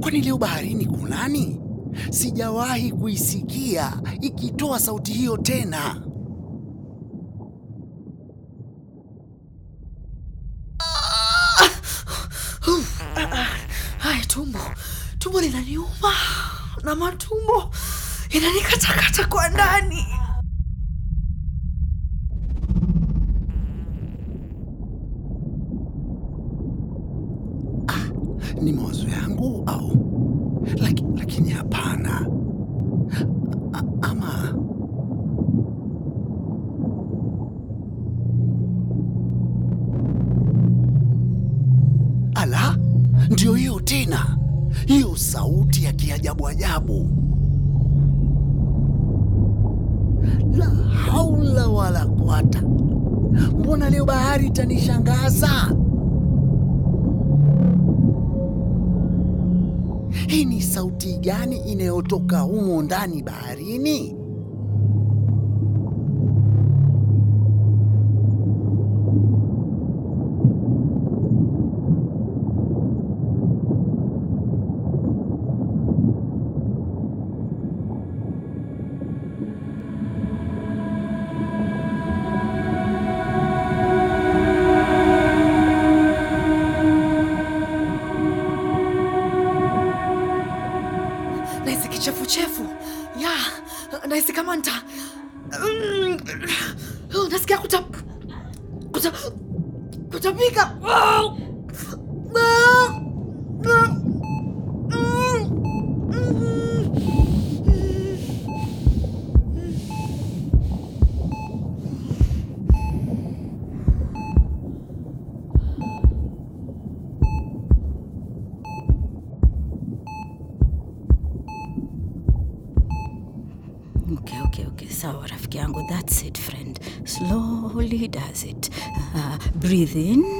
Kwani leo baharini kunani? Sijawahi kuisikia ikitoa sauti hiyo tena. Hai, tumbo tumbo linaniuma na matumbo inanikatakata kwa ndani. Ni mawazo yangu au Laki, lakini hapana. Ama ala, ndio hiyo tena, hiyo sauti ya kiajabu ajabu. La haula wala kwata mbona leo bahari itanishangaza? Hii ni sauti gani inayotoka humo ndani baharini? within.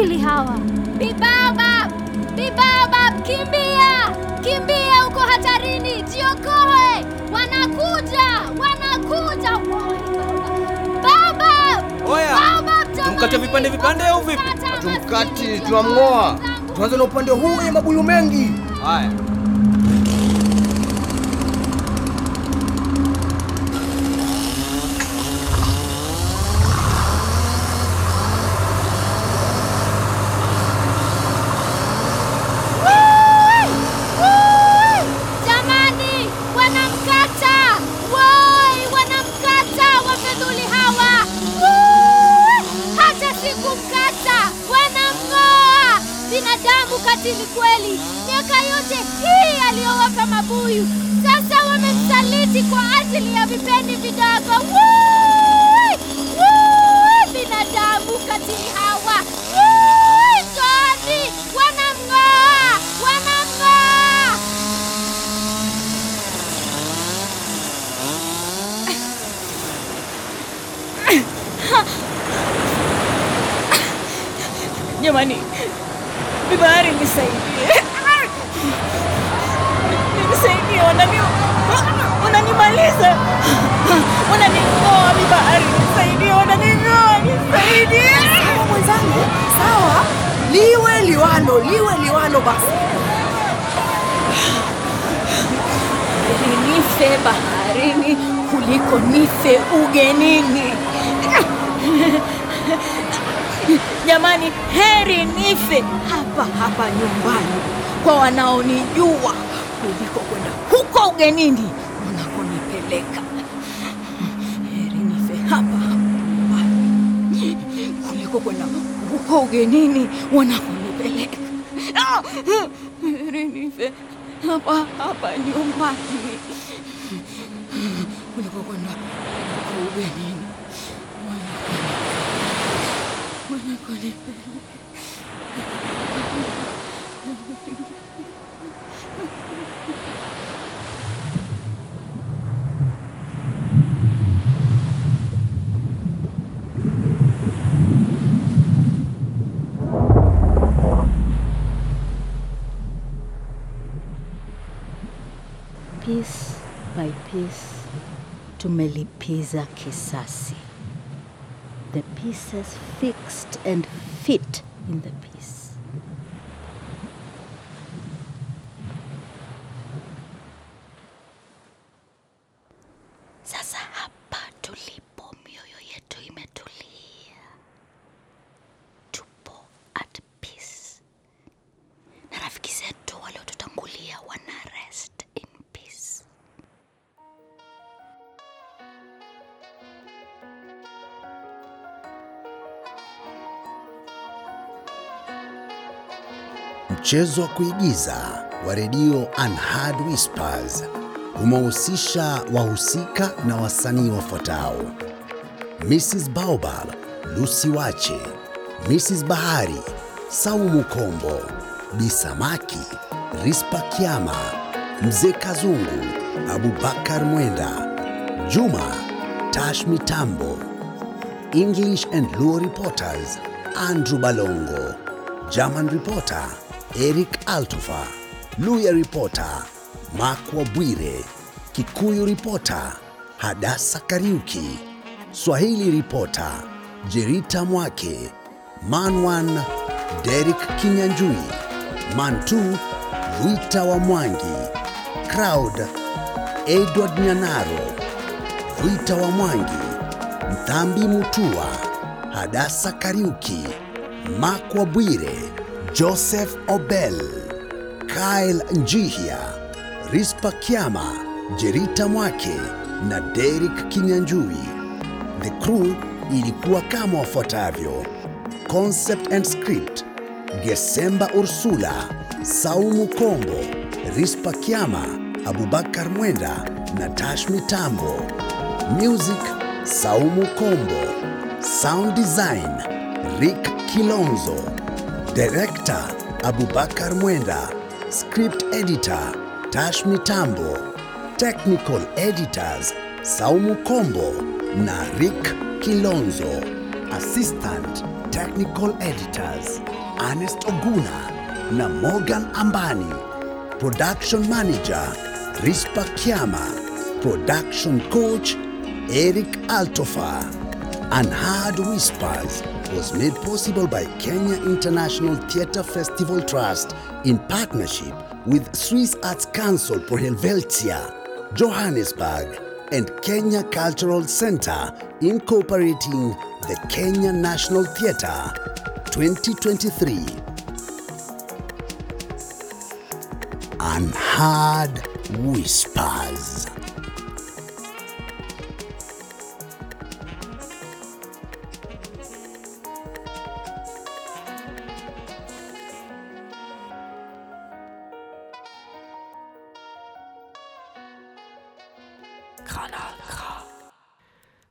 wawili hawa. Bibaba, Bibaba, kimbia, kimbia, uko hatarini, jiokoe, wanakuja, wanakuja. Baba, Oya! tumkate vipande vipande au vipi? Tumkati, tunamng'oa. Tuanze na upande huu wenye mabuyu mengi. Haya. Baju. piece by piece tumelipiza kisasi. The pieces fixed and fit in the piece. Mchezo wa kuigiza wa redio Unheard Whispers. Umehusisha wahusika na wasanii wafuatao: Mrs Baobab Lucy Wache, Mrs Bahari Saumu Kombo, Bisamaki Rispa Kiama, Mzee Kazungu Abubakar Mwenda, Juma Tash Mitambo, English and Luo reporters Andrew Balongo, German reporter Eric Altufa, Luya ripota, Mark Wabwire, Kikuyu ripota, Hadasa Kariuki, Swahili ripota, Jerita Mwake, Manwan Derek Kinyanjui, Mantu Wita wa Mwangi, Crowd Edward Nyanaro, Wita wa Mwangi, Mthambi Mutua, Hadasa Kariuki, Mark Wabwire, Joseph Obel, Kyle Njihia, Rispa Kiama, Jerita Mwake na Derek Kinyanjui. The crew ilikuwa kama wafuatavyo: Concept and Script, Gesemba Ursula, Saumu Kombo, Rispa Kiama, Abubakar Mwenda na Tash Mitambo. Music, Saumu Kombo. Sound Design, Rick Kilonzo. Director, Abubakar Mwenda. Script Editor, Tash Mitambo. Technical Editors, Saumu Kombo na Rick Kilonzo. Assistant Technical Editors, Ernest Oguna na Morgan Ambani. Production Manager, Rispa Kiama. Production Coach, Eric Altofa. and Hard Whispers was made possible by Kenya International Theatre Festival Trust in partnership with Swiss Arts Council Pro Helvetia, Johannesburg, and Kenya Cultural Center incorporating the Kenya National Theatre 2023. Unheard Whispers.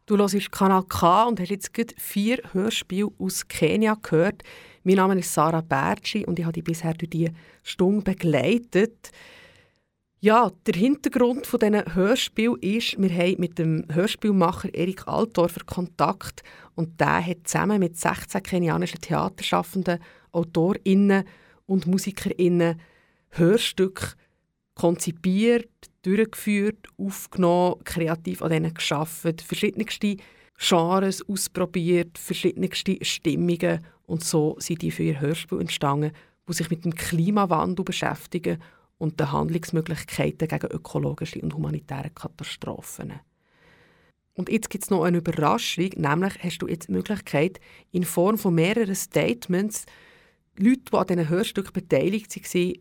Du hörst Kanal K und hast jetzt gerade vier Hörspiele aus Kenia gehört. Mein Name ist Sarah Bertschi und ich habe dich bisher durch diese Stunde begleitet. Ja, der Hintergrund von diesen Hörspiel ist, wir haben mit dem Hörspielmacher Erik Altdorfer Kontakt und der hat zusammen mit 16 kenianischen Theaterschaffenden, AutorInnen und MusikerInnen Hörstücke konzipiert, durchgeführt, aufgenommen, kreativ an denen geschafft, verschiedenste Genres ausprobiert, verschiedenste Stimmungen und so sind die für ihr Hörspiel entstanden, die sich mit dem Klimawandel beschäftigen und den Handlungsmöglichkeiten gegen ökologische und humanitäre Katastrophen. Und jetzt gibt es noch eine Überraschung, nämlich hast du jetzt die Möglichkeit, in Form von mehreren Statements Leute, die an diesen Hörstücken beteiligt waren,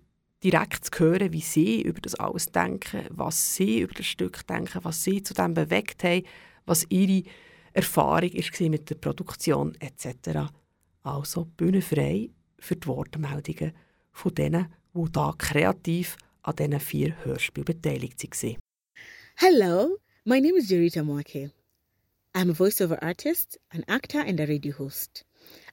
direkt zu hören, wie sie über das alles denken, was sie über das Stück denken, was sie zu dem bewegt haben, was ihre Erfahrung war mit der Produktion etc. Also Bühne frei für die Wortmeldungen von denen, die da kreativ an diesen vier Hörspielen beteiligt waren. Hello, my name is Jerita Mwake. I'm a voiceover artist, an actor, and a radio host.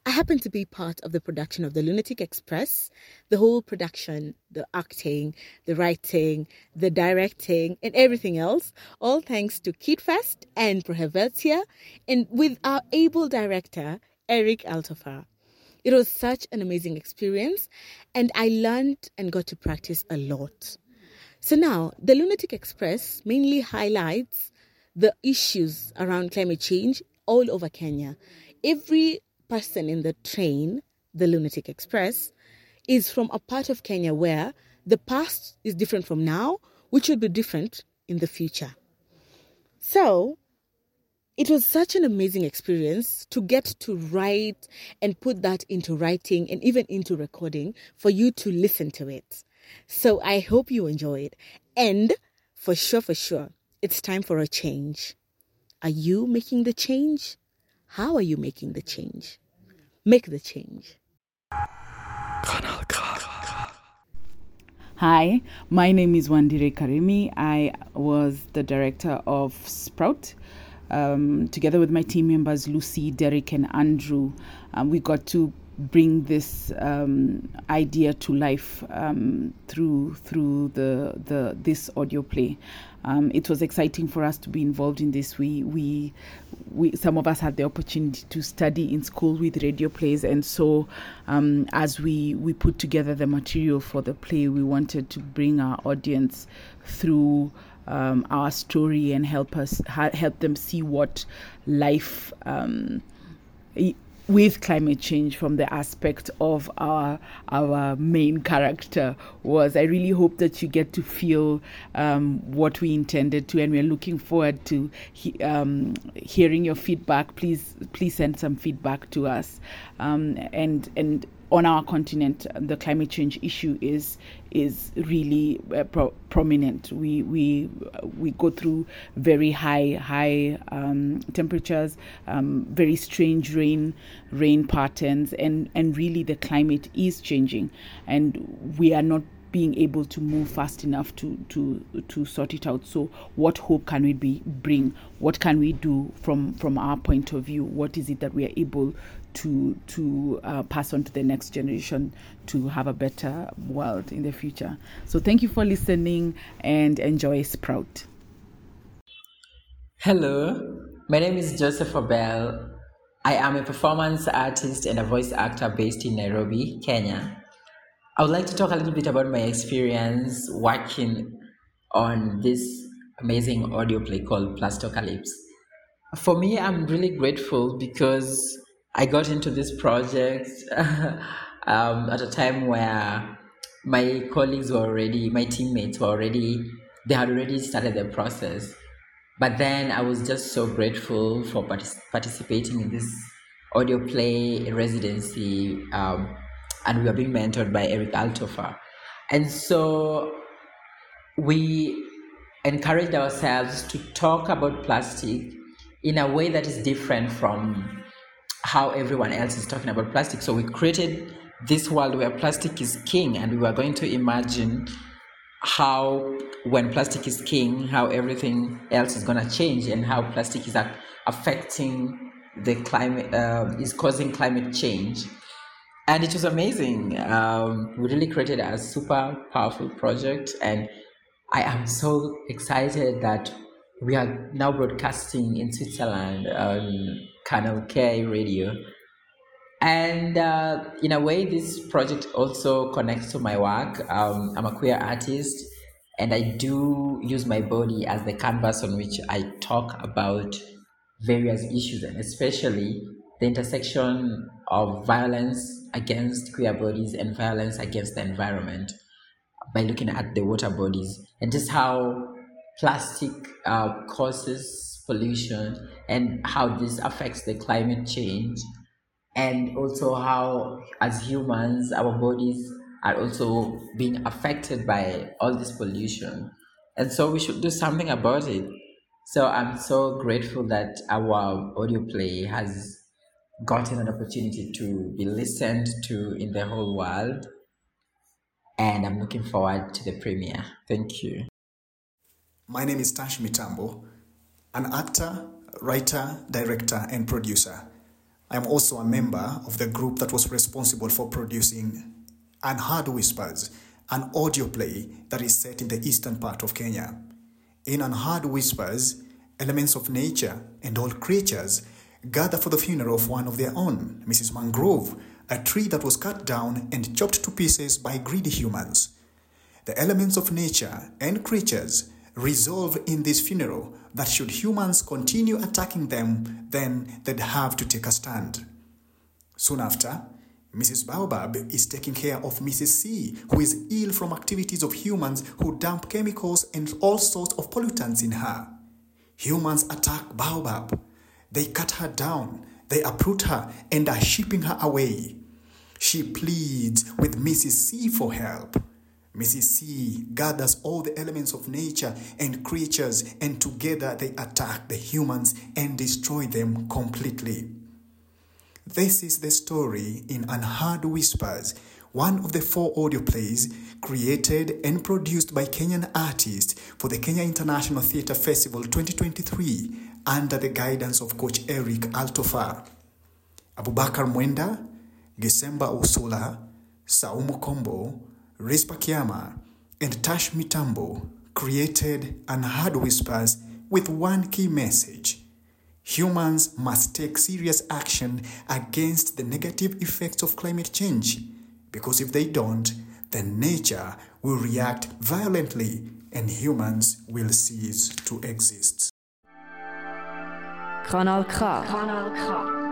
I happen to be part of the production of The Lunatic Express, the whole production, the acting, the writing, the directing, and everything else, all thanks to KITFEST and Pro Helvetia, and with our able director, Erik Altorfer. It was such an amazing experience, and I learned and got to practice a lot. So now, the Lunatic Express mainly highlights the issues around climate change all over Kenya. Every person in the train, the Lunatic Express, is from a part of Kenya where the past is different from now, which will be different in the future. So, it was such an amazing experience to get to write and put that into writing and even into recording for you to listen to it. So I hope you enjoyed. And for sure, for sure, it's time for a change. Are you making the change? How are you making the change? Make the change. Hi, my name is Wandiri Karimi. I was the director of Sprout. Um, together with my team members, Lucy, Derek, and Andrew, um, we got to bring this um, idea to life um, through through the the this audio play. Um, it was exciting for us to be involved in this. We we we some of us had the opportunity to study in school with radio plays, and so um, as we we put together the material for the play, we wanted to bring our audience through. Um, our story and help us ha- help them see what life um, with climate change from the aspect of our our main character was. I really hope that you get to feel um, what we intended to, and we're looking forward to he, um, hearing your feedback. Please please send some feedback to us, um, and and on our continent, the climate change issue is is really uh, pro- prominent. We we we go through very high high um, temperatures, um, very strange rain rain patterns, and and really the climate is changing, and we are not being able to move fast enough to to to sort it out. So what hope can we be bring? What can we do from from our point of view? What is it that we are able to to uh, pass on to the next generation to have a better world in the future so thank you for listening and enjoy sprout Hello, my name is Joseph Obel. I am a performance artist and a voice actor based in Nairobi, Kenya. I would like to talk a little bit about my experience working on this amazing audio play called Plastocalypse. For me, I'm really grateful because I got into this project um, at a time where my colleagues were already, my teammates were already, they had already started the process. But then I was just so grateful for partic- participating in this audio play residency, um, and we were being mentored by Erik Altorfer. And so we encouraged ourselves to talk about plastic in a way that is different from how everyone else is talking about plastic. So we created this world where plastic is king, and we were going to imagine how, when plastic is king, how everything else is going to change, and how plastic is affecting the climate, uh, is causing climate change. And it was amazing. Um, we really created a super powerful project, and I am so excited that we are now broadcasting in Switzerland on Kanal K radio. And uh, in a way, this project also connects to my work. Um, I'm a queer artist, and I do use my body as the canvas on which I talk about various issues, and especially the intersection of violence against queer bodies and violence against the environment by looking at the water bodies and just how plastic uh, causes pollution and how this affects the climate change and also how as humans our bodies are also being affected by all this pollution. And so we should do something about it. So i'm so grateful that our audio play has gotten an opportunity to be listened to in the whole world and i'm looking forward to the premiere. Thank you. My name is Tash Mitambo, an actor, writer, director, and producer. I am also a member of the group that was responsible for producing Unheard Whispers, an audio play that is set in the eastern part of Kenya. In Unheard Whispers, elements of nature and all creatures gather for the funeral of one of their own, Mrs. Mangrove, a tree that was cut down and chopped to pieces by greedy humans. the elements of nature and creatures resolve in this funeral that should humans continue attacking them, then they'd have to take a stand. Soon after, Mrs. Baobab is taking care of Mrs. C, who is ill from activities of humans who dump chemicals and all sorts of pollutants in her. Humans attack Baobab. They cut her down, they uproot her, and are shipping her away. She pleads with Mrs. C for help. Mrs. C gathers all the elements of nature and creatures, and together they attack the humans and destroy them completely. This is the story in Unheard Whispers, one of the four audio plays created and produced by Kenyan artists for the Kenya International Theatre Festival 2023 under the guidance of Coach Erik Altorfer. Abubakar Mwenda, Gisemba Usula, Saumu Kombo, Rispa Kiama, and Tash Mitambo created Unheard Whispers with one key message. Humans must take serious action against the negative effects of climate change because if they don't, then nature will react violently and humans will cease to exist. Kanal K. Kanal K.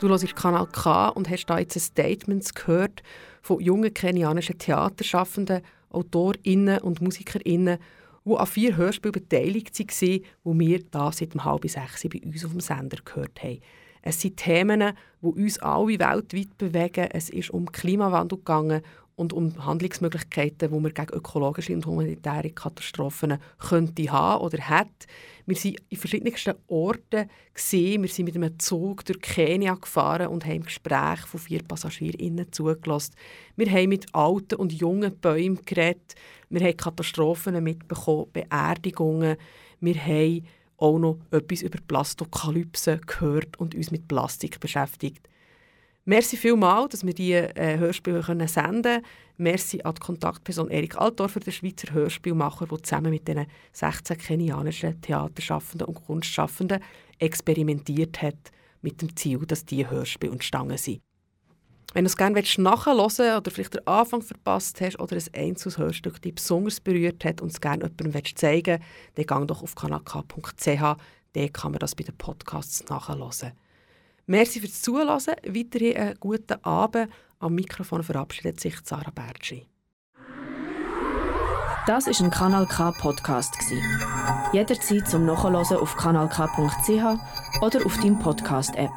Du hörst Kanal K und hast da jetzt Statements gehört von jungen kenianischen Theaterschaffenden, AutorInnen und MusikerInnen, die an vier Hörspielen beteiligt waren, die wir da seit um halb sechs bei uns auf dem Sender gehört haben. Es sind Themen, die uns alle weltweit bewegen. Es ist um Klimawandel gegangen und um Handlungsmöglichkeiten, die wir gegen ökologische und humanitäre Katastrophen könnte haben oder hat. Wir waren in verschiedensten Orten. Gewesen. Wir sind mit einem Zug durch Kenia gefahren und haben Gespräche von vier PassagierInnen zugelassen. Wir haben mit alten und jungen Bäumen geredet. Wir haben Katastrophen mitbekommen, Beerdigungen. Wir haben auch noch etwas über Plastokalypse gehört und uns mit Plastik beschäftigt. Merci vielmals, dass wir diese äh, Hörspiele können senden können. Merci an die Kontaktperson Erik Altdorfer, der Schweizer Hörspielmacher, der zusammen mit den 16 kenianischen Theaterschaffenden und Kunstschaffenden experimentiert hat, mit dem Ziel, dass diese Hörspiele entstanden sind. Wenn du es gerne nachhören willst oder vielleicht den Anfang verpasst hast oder ein einzelnes Hörstück dich besonders berührt hat und es gerne jemandem zeigen willst, dann geh doch auf kanalk.ch, dort kann man das bei den Podcasts nachhören. Merci fürs Zuhören, weiterhin einen guten Abend. Am Mikrofon verabschiedet sich Sarah Bertschi. Das ist ein Kanal K Podcast Jederzeit zum Nachhören auf kanalk.ch oder auf deinem Podcast App.